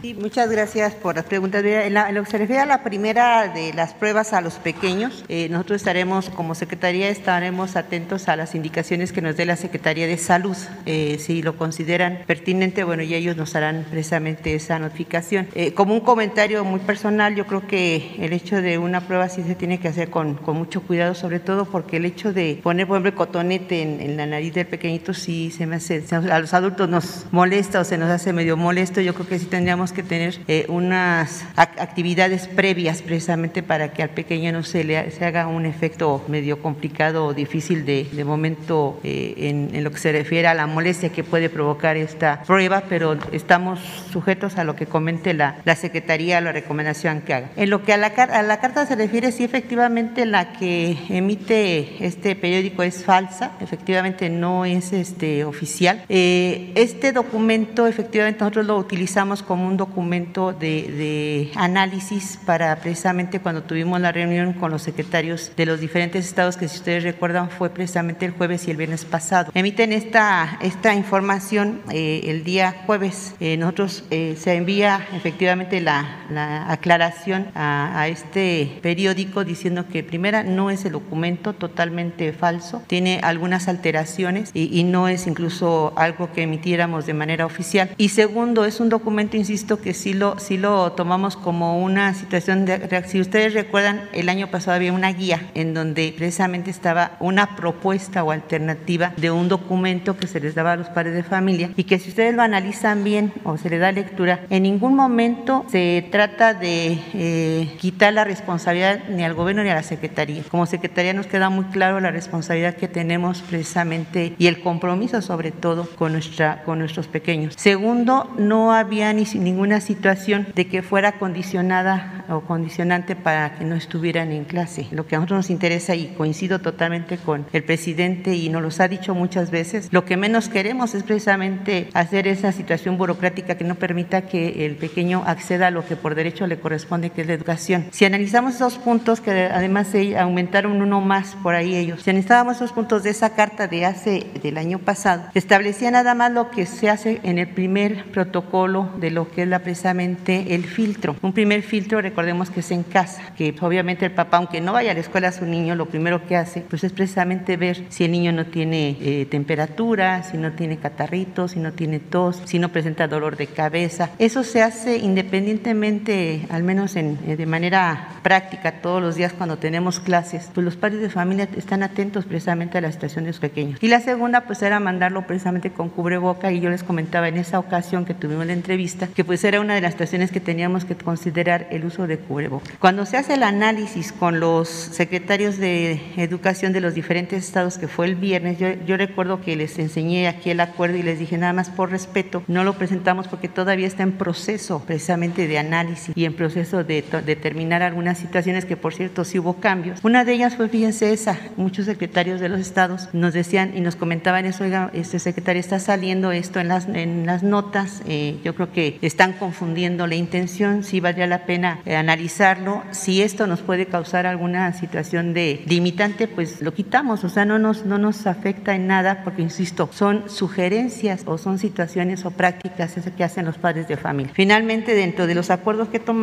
Sí, muchas gracias por las preguntas. En, lo que se refiere a la primera de las pruebas a los pequeños, eh, nosotros estaremos, como Secretaría, estaremos atentos a las indicaciones que nos dé la Secretaría de Salud. Eh, si lo consideran pertinente, bueno, y ellos nos harán precisamente esa notificación. Eh, como un comentario muy personal, yo creo que el hecho de una prueba sí se tiene que hacer con, mucho cuidado, sobre todo porque el hecho de poner, por ejemplo, cotonete en, en la nariz del pequeñito sí se me hace, a los adultos nos molesta o se nos hace medio molesto. Yo creo que sí tendríamos que tener eh, unas actividades previas precisamente para que al pequeño no se le se haga un efecto medio complicado o difícil de, momento eh, en, en, lo que se refiere a la molestia que puede provocar esta prueba, pero estamos sujetos a lo que comente la, la Secretaría, la recomendación que haga. En lo que a la, a la carta se refiere, sí, efectivamente la que emite este periódico es falsa, efectivamente no es este oficial. Eh, este documento, efectivamente, nosotros lo utilizamos como un documento de, análisis para precisamente cuando tuvimos la reunión con los secretarios de los diferentes estados, que si ustedes recuerdan fue precisamente el jueves y el viernes pasado. Emiten esta, esta información eh, el día jueves. Eh, nosotros eh, se envía efectivamente la, la aclaración a, a, este periódico diciendo que primera no es el documento totalmente falso, tiene algunas alteraciones y, y no es incluso algo que emitiéramos de manera oficial. Y segundo, es un documento insisto, que sí lo, sí lo tomamos como una situación de. Si ustedes recuerdan, el año pasado había una guía en donde precisamente estaba una propuesta o alternativa de un documento que se les daba a los padres de familia y que si ustedes lo analizan bien o se le da lectura, en ningún momento se trata de eh, quitar la responsabilidad ni al gobierno ni a la Secretaría. Como Secretaría nos queda muy claro la responsabilidad que tenemos precisamente y el compromiso sobre todo con, nuestra, con nuestros pequeños. Segundo, no había ni ninguna situación de que fuera condicionada o condicionante para que no estuvieran en clase. Lo que a nosotros nos interesa y coincido totalmente con el presidente y nos lo ha dicho muchas veces, lo que menos queremos es precisamente hacer esa situación burocrática que no permita que el pequeño acceda a lo que por derecho le corresponde, que es la educación. Si analizamos esos puntos, que además aumentaron uno más por ahí ellos, si analizábamos esos puntos de esa carta de hace del año pasado, establecía nada más lo que se hace en el primer protocolo de lo que es la, precisamente el filtro. Un primer filtro, recordemos que es en casa, que obviamente el papá, aunque no vaya a la escuela a su niño, lo primero que hace pues es precisamente ver si el niño no tiene eh, temperatura, si no tiene catarrito, si no tiene tos, si no presenta dolor de cabeza. Eso se hace independientemente, al menos en, eh, de manera práctica, todos los días cuando tenemos clases, pues los padres de familia están atentos precisamente a la situación de los pequeños. Y la segunda pues era mandarlo precisamente con cubreboca y yo les comentaba en esa ocasión que tuvimos la entrevista que pues era una de las situaciones que teníamos que considerar el uso de cubreboca. Cuando se hace el análisis con los secretarios de educación de los diferentes estados, que fue el viernes, yo, yo recuerdo que les enseñé aquí el acuerdo y les dije nada más por respeto, no lo presentamos porque todavía está en proceso precisamente de análisis y en proceso de determinar algunas situaciones que por cierto sí hubo cambios. Una de ellas fue, fíjense esa, muchos secretarios de los estados nos decían y nos comentaban eso, oiga, este secretario está saliendo esto en las, en las notas, eh, yo creo que están confundiendo la intención, sí valdría la pena eh, analizarlo. Si esto nos puede causar alguna situación de limitante, pues lo quitamos, o sea, no nos, no nos afecta en nada, porque insisto, son sugerencias o son situaciones o prácticas que hacen los padres de familia. Finalmente, dentro de los acuerdos que tomamos,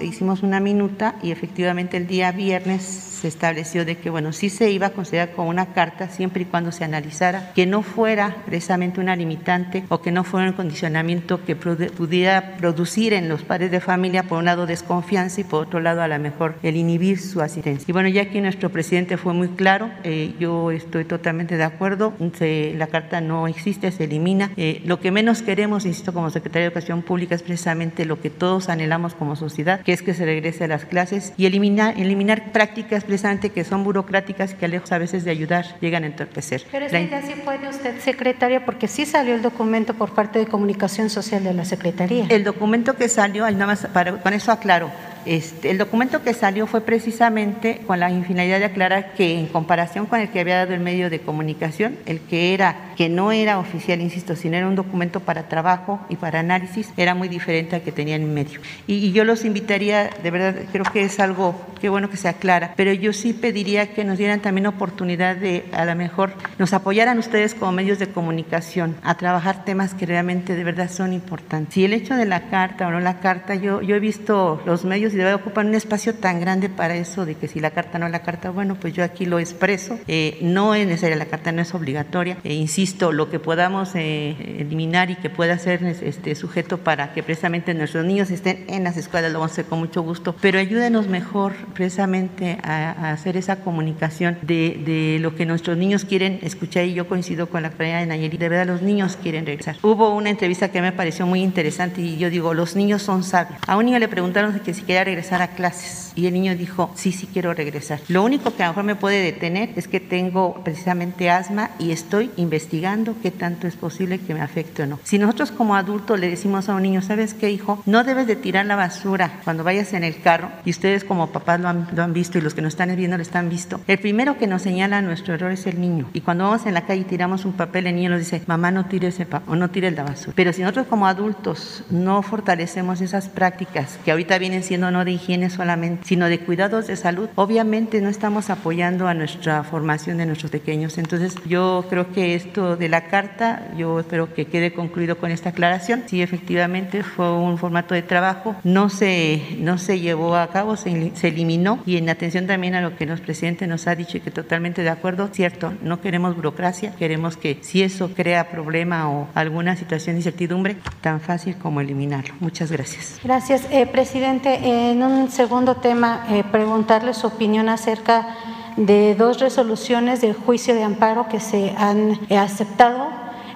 hicimos una minuta y efectivamente el día viernes se estableció de que, bueno, sí se iba a considerar como una carta siempre y cuando se analizara que no fuera precisamente una limitante o que no fuera un condicionamiento que pudiera producir en los padres de familia, por un lado, desconfianza y por otro lado, a lo mejor, el inhibir su asistencia. Y bueno, ya aquí nuestro presidente fue muy claro, eh, yo estoy totalmente de acuerdo, la carta no existe, se elimina. Eh, lo que menos queremos, insisto, como secretario de Educación Pública, es precisamente lo que todos anhelamos como sociedad, que es que se regrese a las clases y eliminar, eliminar prácticas que son burocráticas que lejos a veces de ayudar llegan a entorpecer. Pero es que ya sí puede usted, secretaria, porque sí salió el documento por parte de Comunicación Social de la Secretaría. El documento que salió, nada más para, con eso aclaro, este, el documento que salió fue precisamente con la finalidad de aclarar que en comparación con el que había dado el medio de comunicación, el que era que no era oficial, insisto, sino era un documento para trabajo y para análisis, era muy diferente al que tenía en medio. Y, yo los invitaría, de verdad, creo que es algo, qué bueno que se aclara, pero yo sí pediría que nos dieran también oportunidad de, a lo mejor, nos apoyaran ustedes como medios de comunicación a trabajar temas que realmente de verdad son importantes. Si el hecho de la carta o no la carta, yo, yo he visto los medios y debe ocupar un espacio tan grande para eso de que si la carta no la carta, bueno, pues yo aquí lo expreso. Eh, no es necesaria, la carta no es obligatoria. E insisto, lo que podamos eh, eliminar y que pueda ser este, sujeto para que precisamente nuestros niños estén en las escuelas, lo vamos a hacer con mucho gusto, pero ayúdenos mejor precisamente a, hacer esa comunicación de, de, lo que nuestros niños quieren escuchar y yo coincido con la comunidad de Nayeli, de verdad los niños quieren regresar. Hubo una entrevista que me pareció muy interesante y yo digo, los niños son sabios. A un niño le preguntaron que si quería regresar a clases. Y el niño dijo, sí, sí quiero regresar. Lo único que a lo mejor me puede detener es que tengo precisamente asma y estoy investigando qué tanto es posible que me afecte o no. Si nosotros como adultos le decimos a un niño, ¿sabes qué, hijo? No debes de tirar la basura cuando vayas en el carro, y ustedes como papás lo han, lo han visto y los que nos están viendo lo están visto. El primero que nos señala nuestro error es el niño. Y cuando vamos en la calle y tiramos un papel, el niño nos dice, mamá, no tire ese papel o no tire la basura. Pero si nosotros como adultos no fortalecemos esas prácticas que ahorita vienen siendo no de higiene solamente, sino de cuidados de salud, obviamente no estamos apoyando a nuestra formación de nuestros pequeños. Entonces, yo creo que esto de la carta, yo espero que quede concluido con esta aclaración. Sí, efectivamente fue un formato de trabajo, no se, no se llevó a cabo, se, se eliminó y en atención también a lo que el presidente nos ha dicho y que totalmente de acuerdo, cierto, no queremos burocracia, queremos que si eso crea problema o alguna situación de incertidumbre, tan fácil como eliminarlo. Muchas gracias. Gracias, eh, presidente. En un segundo tema, eh, preguntarle su opinión acerca de dos resoluciones del juicio de amparo que se han eh, aceptado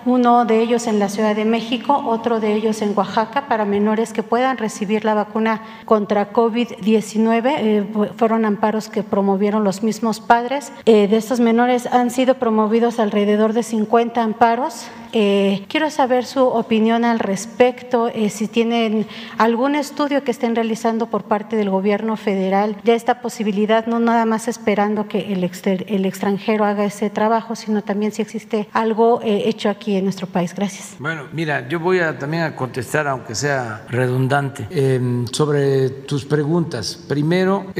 uno de ellos en la Ciudad de México, otro de ellos en Oaxaca, para menores que puedan recibir la vacuna contra COVID-19. Eh, fueron amparos que promovieron los mismos padres. de estos menores han sido promovidos alrededor de 50 amparos eh, quiero saber su opinión al respecto, eh, si tienen algún estudio que estén realizando por parte del gobierno federal de esta posibilidad, no nada más esperando que el, el extranjero haga ese trabajo, sino también si existe algo eh, hecho aquí en nuestro país. Gracias. Bueno, mira, yo voy a, también a contestar, aunque sea redundante, em, sobre tus preguntas. Primero,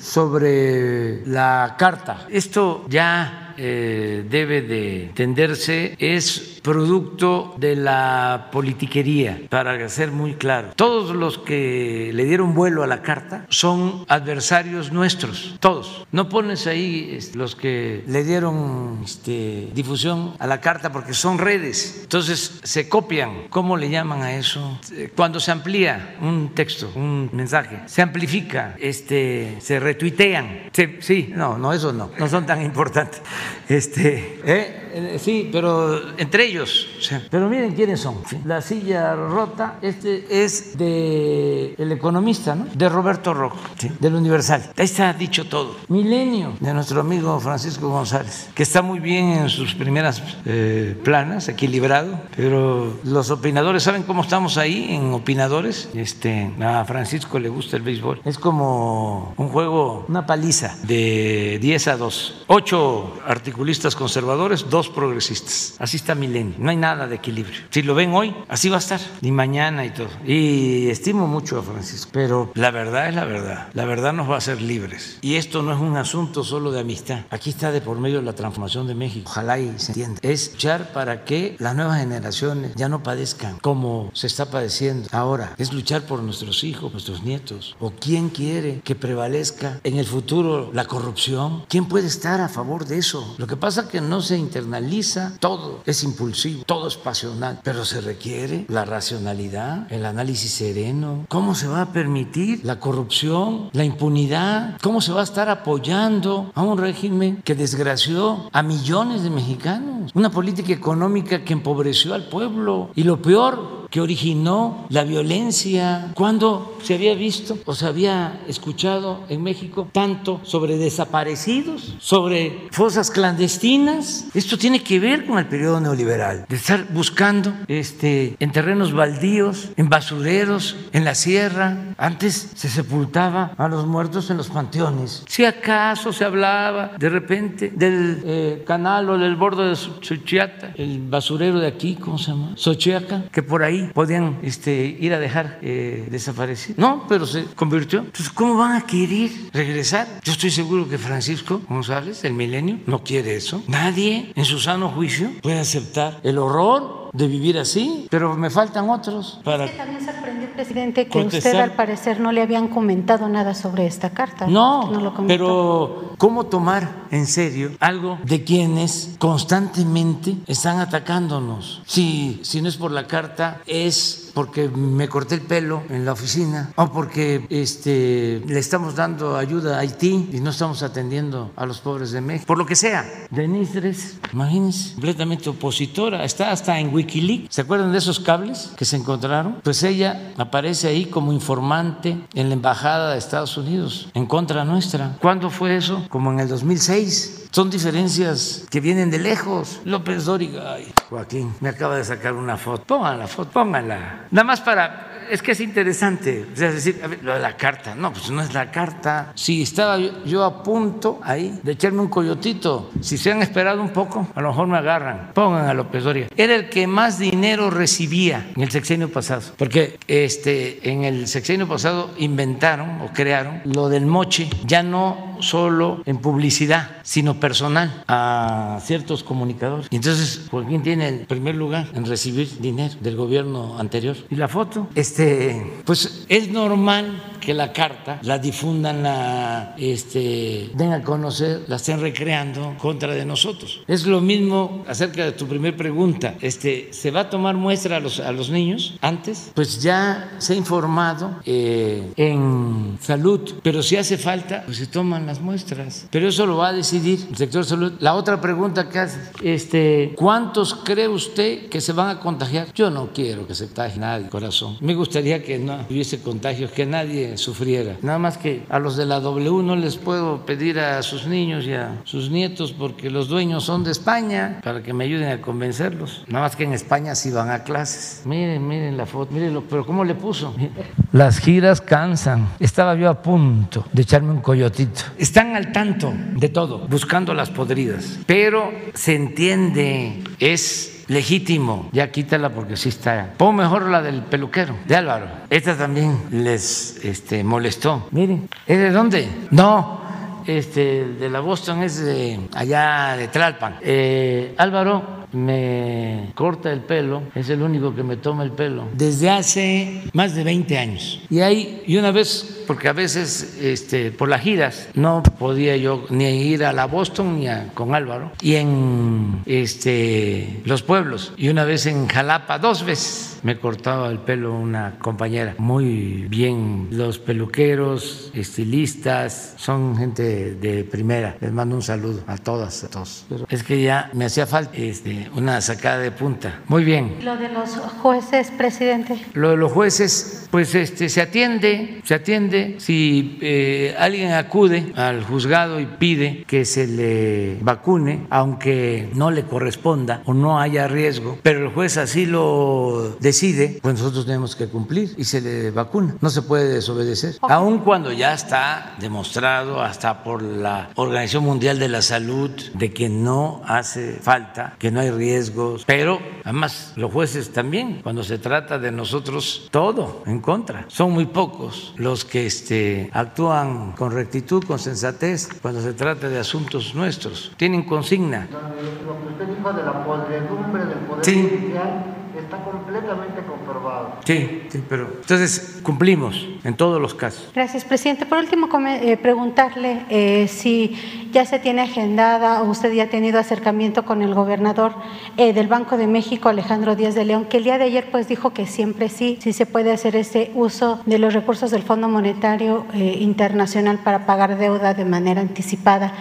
sobre la carta. Esto ya eh, debe de tenderse es producto de la politiquería, para ser muy claro. Todos los que le dieron vuelo a la carta son adversarios nuestros, todos. No pones ahí los que le dieron este, difusión a la carta porque son redes, entonces se copian. ¿Cómo le llaman a eso? Cuando se amplía un texto, un mensaje, se amplifica, este, se retuitean. sí, no, no, eso no, no son tan importantes. Este, ¿eh? Eh, sí, pero entre ellos. pero miren quiénes son. La silla rota, este es de el economista, ¿no? De Roberto Rojo, del Universal. Ahí está dicho todo. Milenio, de nuestro amigo Francisco González, que está muy bien en sus primeras eh, planas, equilibrado, pero los opinadores, ¿saben cómo estamos ahí en opinadores? Este, a Francisco le gusta el béisbol. Es como un juego, una paliza de 10 a 2. 8 articulistas conservadores, dos progresistas. Así está Milenio, no hay nada de equilibrio. Si lo ven hoy, así va a estar, ni mañana y todo. Y estimo mucho a Francisco, pero la verdad es la verdad. La verdad nos va a hacer libres. Y esto no es un asunto solo de amistad. Aquí está de por medio la transformación de México. Ojalá y se entienda. Es luchar para que las nuevas generaciones ya no padezcan como se está padeciendo ahora. Es luchar por nuestros hijos, nuestros nietos. ¿O quién quiere que prevalezca en el futuro la corrupción? ¿Quién puede estar a favor de eso? Lo que pasa es que no se internaliza, todo es impulsivo, todo es pasional, pero se requiere la racionalidad, el análisis sereno. ¿Cómo se va a permitir la corrupción, la impunidad? ¿Cómo se va a estar apoyando a un régimen que desgració a millones de mexicanos? Una política económica que empobreció al pueblo y lo peor, que originó la violencia. ¿Cuándo se había visto o se había escuchado en México tanto sobre desaparecidos, sobre fosas clandestinas? Esto tiene que ver con el periodo neoliberal, de estar buscando este, en terrenos baldíos, en basureros, en la sierra. Antes se sepultaba a los muertos en los panteones. Si acaso se hablaba de repente del eh, canal o del borde de Xochiata, el basurero de aquí, ¿cómo se llama? Xochiaca, que por ahí podían este, ir a dejar eh. No, pero se convirtió. Entonces, ¿cómo van a querer regresar? Yo estoy seguro que Francisco González, el milenio, no quiere eso. Nadie en su sano juicio puede aceptar el horror de vivir así, pero me faltan otros para... Es que también sorprendió, presidente, que usted al parecer no le habían comentado nada sobre esta carta. No, pero ¿cómo tomar en serio algo de quienes constantemente están atacándonos? Si, si no es por la carta, es porque me corté el pelo en la oficina o porque este, le estamos dando ayuda a Haití y no estamos atendiendo a los pobres de México, por lo que sea. Denise Dres, imagínense, completamente opositora, está hasta en Wikileaks. ¿Se acuerdan de esos cables que se encontraron? Pues ella aparece ahí como informante en la Embajada de Estados Unidos en contra nuestra. ¿Cuándo fue eso? Como en el 2006. Son diferencias que vienen de lejos. López Dóriga, Joaquín, me acaba de sacar una foto. Pongan la foto, pónganla. Nada más para es que es interesante. es decir, lo de la carta. No, pues no es la carta. Si estaba yo, a punto ahí de echarme un coyotito, si se han esperado un poco, a lo mejor me agarran. Pongan a López Doria. Era el que más dinero recibía en el sexenio pasado. Porque este, en el sexenio pasado inventaron o crearon lo del moche, ya no solo en publicidad, sino personal a ciertos comunicadores. Y entonces Joaquín tiene el primer lugar en recibir dinero del gobierno anterior. Y la foto, este este, pues es normal que la carta la difundan, la este, den a conocer, la estén recreando contra de nosotros. Es lo mismo acerca de tu primera pregunta. Este, ¿Se va a tomar muestra a los, a los niños antes? Pues ya se ha informado eh, en salud, pero si hace falta, pues se toman las muestras. Pero eso lo va a decidir el sector salud. La otra pregunta que hace, este, ¿cuántos cree usted que se van a contagiar? Yo no quiero que se contagie nadie, corazón. Me gustaría que no hubiese contagios, que nadie sufriera. Nada más que a los de la W no les puedo pedir a sus niños y a sus nietos porque los dueños son de España para que me ayuden a convencerlos. Nada más que en España sí van a clases. Miren, miren la foto, mírenlo, pero ¿cómo le puso? Las giras cansan. Estaba yo a punto de echarme un coyotito. Están al tanto de todo, buscando las podridas, pero se entiende, es legítimo. Ya quítala porque sí está. Pon mejor la del peluquero, de Álvaro. Esta también les este, molestó. Miren, ¿es de dónde? No, este, de la Boston es de allá de Tlalpan. Eh, Álvaro me corta el pelo, es el único que me toma el pelo, desde hace más de 20 años. Y ahí, y una vez, porque a veces este, por las giras no podía yo ni ir a la Boston ni a, con Álvaro, y en este, los pueblos, y una vez en Jalapa, dos veces me cortaba el pelo una compañera. Muy bien, los peluqueros, estilistas, son gente de primera. Les mando un saludo a todas, a todos. es que ya me hacía falta este, una sacada de punta. Muy bien. Lo de los jueces, presidente. Lo de los jueces, pues este, se atiende, se atiende si eh, alguien acude al juzgado y pide que se le vacune, aunque no le corresponda o no haya riesgo, pero el juez así lo decide, pues nosotros tenemos que cumplir y se le vacuna. No se puede desobedecer, aun cuando ya está demostrado hasta por la Organización Mundial de la Salud de que no hace falta, que no hay riesgos, pero además los jueces también, cuando se trata de nosotros, todo en contra. Son muy pocos los que este, actúan con rectitud, con sensatez, cuando se trata de asuntos nuestros. Tienen consigna. Lo que usted dijo de la podredumbre del Poder Judicial está completamente comprobado. Sí, sí, pero entonces cumplimos en todos los casos. Gracias, presidente. Por último, eh, preguntarle eh, si ya se tiene agendada o usted ya ha tenido acercamiento con el gobernador eh, del Banco de México, Alejandro Díaz de León, que el día de ayer pues dijo que siempre sí, sí se puede hacer ese uso de los recursos del Fondo Monetario Internacional para pagar deuda de manera anticipada.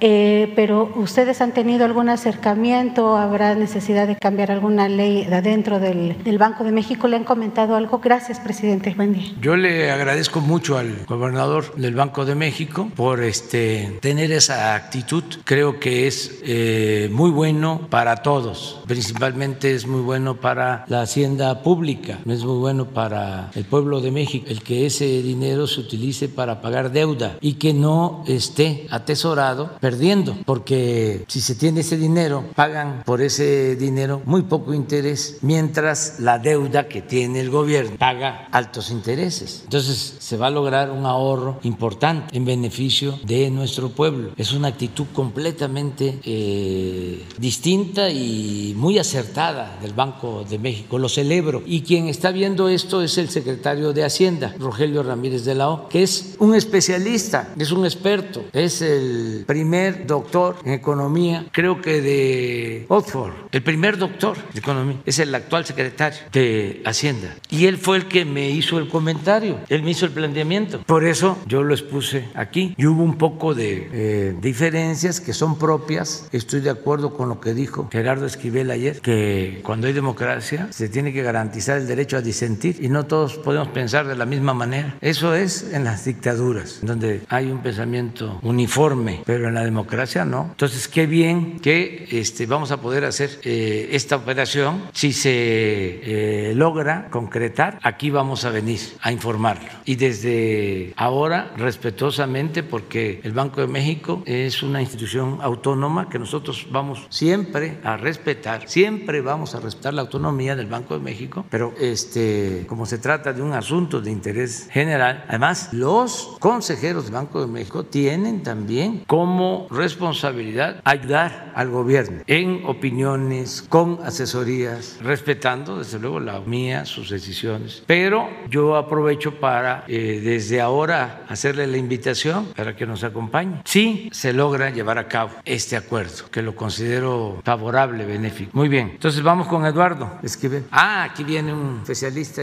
Eh, pero ustedes han tenido algún acercamiento, habrá necesidad de cambiar alguna ley de adentro del, Banco de México. ¿Le han comentado algo? Gracias, presidente. Buen día. Yo le agradezco mucho al gobernador del Banco de México por este, tener esa actitud. Creo que es eh, muy bueno para todos. Principalmente es muy bueno para la hacienda pública, es muy bueno para el pueblo de México, el que ese dinero se utilice para pagar deuda y que no esté atesorado perdiendo, porque si se tiene ese dinero, pagan por ese dinero muy poco interés, mientras la deuda que tiene el gobierno paga altos intereses. Entonces se va a lograr un ahorro importante en beneficio de nuestro pueblo. Es una actitud completamente eh, distinta y muy acertada del Banco de México. Lo celebro. Y quien está viendo esto es el secretario de Hacienda, Rogelio Ramírez de la O, que es un especialista, es un experto, es el primer doctor en economía, creo que de Oxford, el primer doctor de economía, es el actual secretario de Hacienda. Y él fue el que me hizo el comentario, él me hizo el planteamiento. Por eso yo lo expuse aquí. Y hubo un poco de eh, diferencias que son propias. Estoy de acuerdo con lo que dijo Gerardo Esquivel ayer, que cuando hay democracia se tiene que garantizar el derecho a disentir y no todos podemos pensar de la misma manera. Eso es en las dictaduras, donde hay un pensamiento uniforme, pero en la democracia no. Entonces, qué bien que este, vamos a poder hacer eh, esta operación. Si se eh, logra concretar, aquí vamos a venir a informarlo. Y desde ahora, respetuosamente, porque el Banco de México es una institución autónoma que nosotros vamos siempre a respetar, siempre vamos a respetar la autonomía del Banco de México, pero este, como se trata de un asunto de interés general, además los consejeros del Banco de México tienen también como responsabilidad ayudar al gobierno en opiniones, con asesorías, respetando desde luego la mía, sus decisiones. Pero yo aprovecho para eh, desde ahora hacerle la invitación para que nos acompañe. Si se logra llevar a cabo este acuerdo, que lo considero favorable, benéfico. Muy bien, entonces vamos con Eduardo Esquivel. Ah, aquí viene un especialista,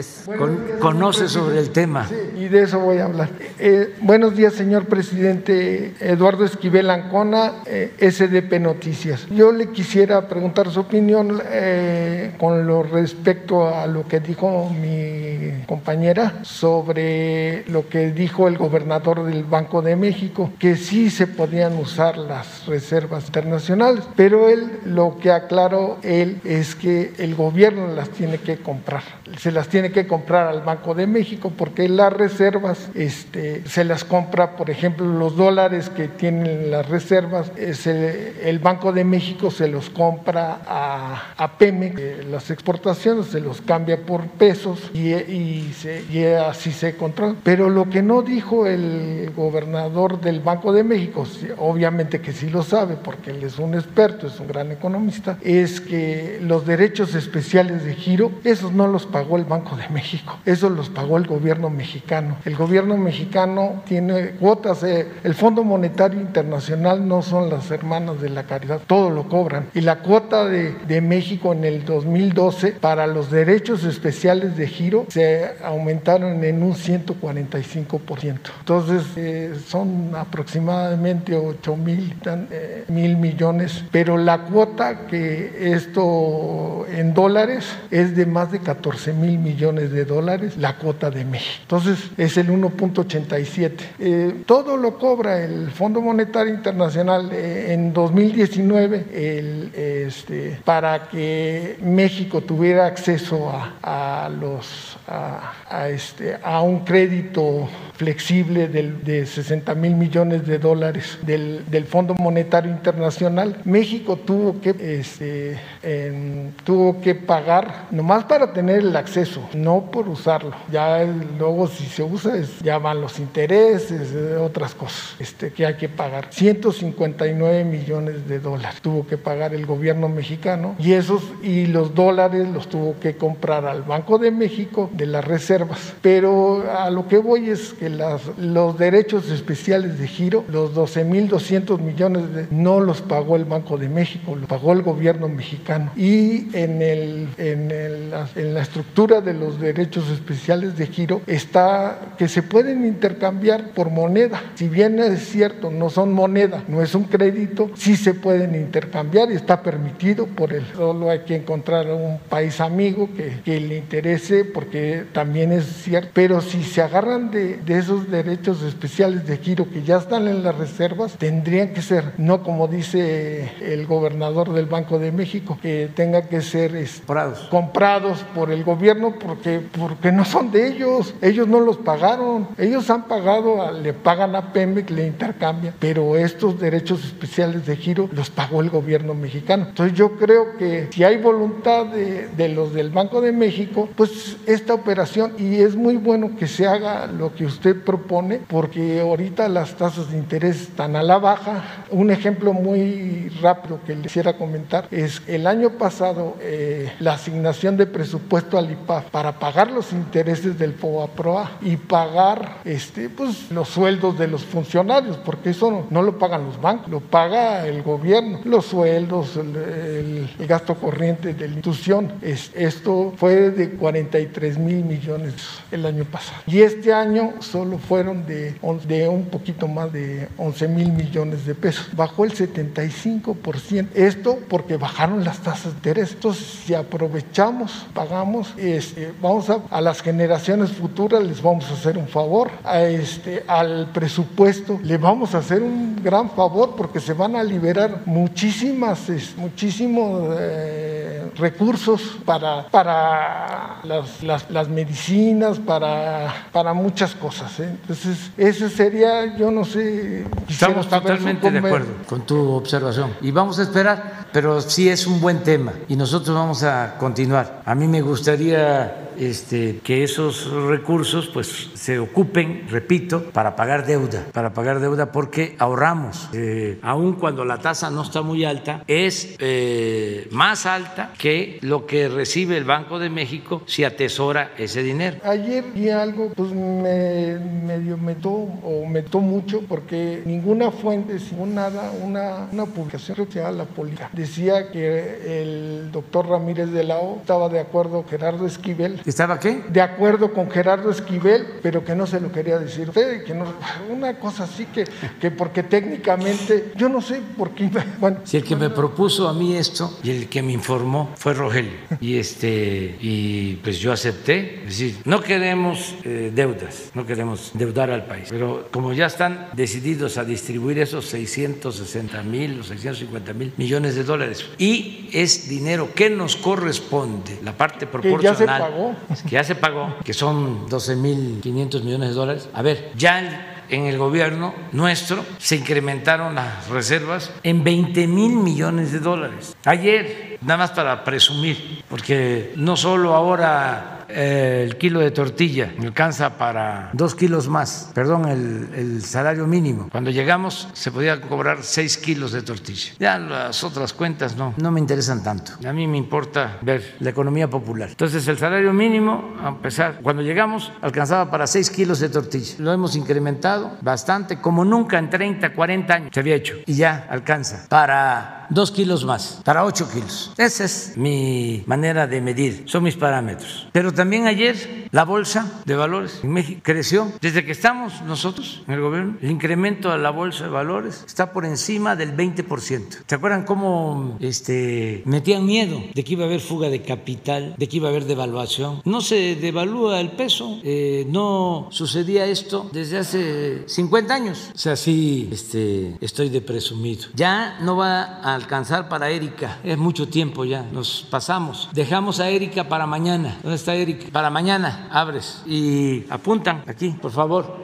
conoce sobre el tema. Sí, y de eso voy a hablar. Eh, buenos días, señor presidente Eduardo Esquivel Ancona, eh, SDP Noticias. Yo le quisiera preguntar su opinión eh, con lo respecto a lo que dijo mi compañera sobre lo que dijo el gobernador del Banco de México, que sí se podían usar las reservas internacionales, pero él lo que aclaró él es que el gobierno las tiene que comprar, se las tiene que comprar al Banco de México porque las reservas este, se las compra, por ejemplo, los dólares que tienen las reservas, el Banco de México se los compra a, a Pemex, eh, las exportaciones se los cambia por pesos y, así se controla. Pero lo que no dijo el gobernador del Banco de México, obviamente que sí lo sabe porque él es un experto, es un gran economista, es que los derechos especiales de giro, esos no los pagó el Banco de México, esos los pagó el gobierno mexicano. El gobierno mexicano tiene cuotas, eh, el Fondo Monetario Internacional no son las hermanas de la caridad, todo lo cobran. Y la cuota de, México en el 2012 para los derechos especiales de giro se aumentaron en un 145%. Entonces eh, son aproximadamente 8 mil, eh, mil millones, pero la cuota que esto en dólares es de más de 14 mil millones de dólares la cuota de México. Entonces es el 1.87. Eh, todo lo cobra el Fondo Monetario Internacional eh, en 2019 el, este, para que México tuviera acceso a, los a, este, a un crédito flexible de 60 mil millones de dólares del, del, Fondo Monetario Internacional. México tuvo que, este, tuvo que pagar nomás para tener el acceso, no por usarlo. Ya luego si se usa ya van los intereses, otras cosas este, que hay que pagar. 159 millones de dólares tuvo que pagar el gobierno mexicano y esos y los dólares los tuvo que comprar al Banco de México de las reservas. Pero a lo que voy es que los derechos especiales de giro, los 12.200 millones, no los pagó el Banco de México, lo pagó el gobierno mexicano. Y en, el, en, el, en la estructura de los derechos especiales de giro está que se pueden intercambiar por moneda. Si bien es cierto, no son moneda, no es un crédito, sí se pueden intercambiar y está permitido por el. Solo hay que encontrar un país amigo que, le interese porque también es cierto. Pero si se agarran de esos derechos especiales de giro que ya están en las reservas tendrían que ser, no como dice el gobernador del Banco de México, que tenga que ser comprados, comprados por el gobierno porque, porque no son de ellos, ellos no los pagaron, ellos han pagado, le pagan a Pemex, le intercambian, pero estos derechos especiales de giro los pagó el gobierno mexicano. Entonces yo creo que si hay voluntad de, de los del Banco de México, pues esta operación, y es muy bueno que se haga lo que usted propone, porque ahorita las tasas de interés están a la baja. Un ejemplo muy rápido que le quisiera comentar es el año pasado eh, la asignación de presupuesto al IPAF para pagar los intereses del FOAPROA y pagar este, pues, los sueldos de los funcionarios, porque eso no, lo pagan los bancos, lo paga el gobierno, los sueldos, el, gasto corriente de la institución. Es, esto fue de 43 mil millones el año pasado. Y este año solo fueron de, un poquito más de 11 mil millones de pesos. Bajó el 75%. Esto porque bajaron las tasas de interés. Entonces, si aprovechamos, pagamos, este, vamos a, a, las generaciones futuras les vamos a hacer un favor. A este, al presupuesto le vamos a hacer un gran favor porque se van a liberar muchísimas, muchísimos eh, recursos para, para las, las, las medicinas, para, para muchas cosas. ¿eh? Entonces, ese sería, yo no sé. Estamos totalmente de acuerdo con tu observación. Y vamos a esperar, pero sí es un buen tema y nosotros vamos a continuar. A mí me gustaría este, que esos recursos pues se ocupen, repito, para pagar deuda, para pagar deuda porque ahorramos, eh, aun cuando la tasa no está muy alta, es eh, más alta que lo que recibe el Banco de México si atesora ese dinero. Ayer vi algo, pues me medio metó o metó mucho porque ninguna fuente, sin nada, una, una publicación que la política, decía que el doctor Ramírez de la O estaba de acuerdo Gerardo Esquivel ¿Estaba qué? De acuerdo con Gerardo Esquivel, pero que no se lo quería decir usted, que no, una cosa así que, que porque técnicamente, yo no sé por qué. Bueno, si el que me propuso a mí esto y el que me informó fue Rogelio, y este, y pues yo acepté, es decir, no queremos eh, deudas, no queremos deudar al país, pero como ya están decididos a distribuir esos 660 mil o 650 mil millones de dólares, y es dinero que nos corresponde, la parte proporcional. Que ya se pagó que ya se pagó, que son 12.500 millones de dólares. A ver, ya en el gobierno nuestro se incrementaron las reservas en 20 mil millones de dólares. Ayer, nada más para presumir, porque no solo ahora el kilo de tortilla me alcanza para dos kilos más, perdón, el, salario mínimo. Cuando llegamos se podía cobrar seis kilos de tortilla. Ya las otras cuentas no, no me interesan tanto. A mí me importa ver la economía popular. Entonces el salario mínimo, a pesar, cuando llegamos alcanzaba para seis kilos de tortilla. Lo hemos incrementado bastante, como nunca en 30, 40 años se había hecho y ya alcanza para dos kilos más, para ocho kilos. Esa es mi manera de medir, son mis parámetros. Pero también ayer la bolsa de valores en México creció. Desde que estamos nosotros en el gobierno, el incremento a la bolsa de valores está por encima del 20%. ¿Se acuerdan cómo este, metían miedo de que iba a haber fuga de capital, de que iba a haber devaluación? No se devalúa el peso, eh, no sucedía esto desde hace 50 años. O sea, sí este, estoy de presumido. Ya no va alcanzar para Erika, es mucho tiempo ya, nos pasamos. Dejamos a Erika para mañana. ¿Dónde está Erika? Para mañana abres y apuntan aquí, por favor.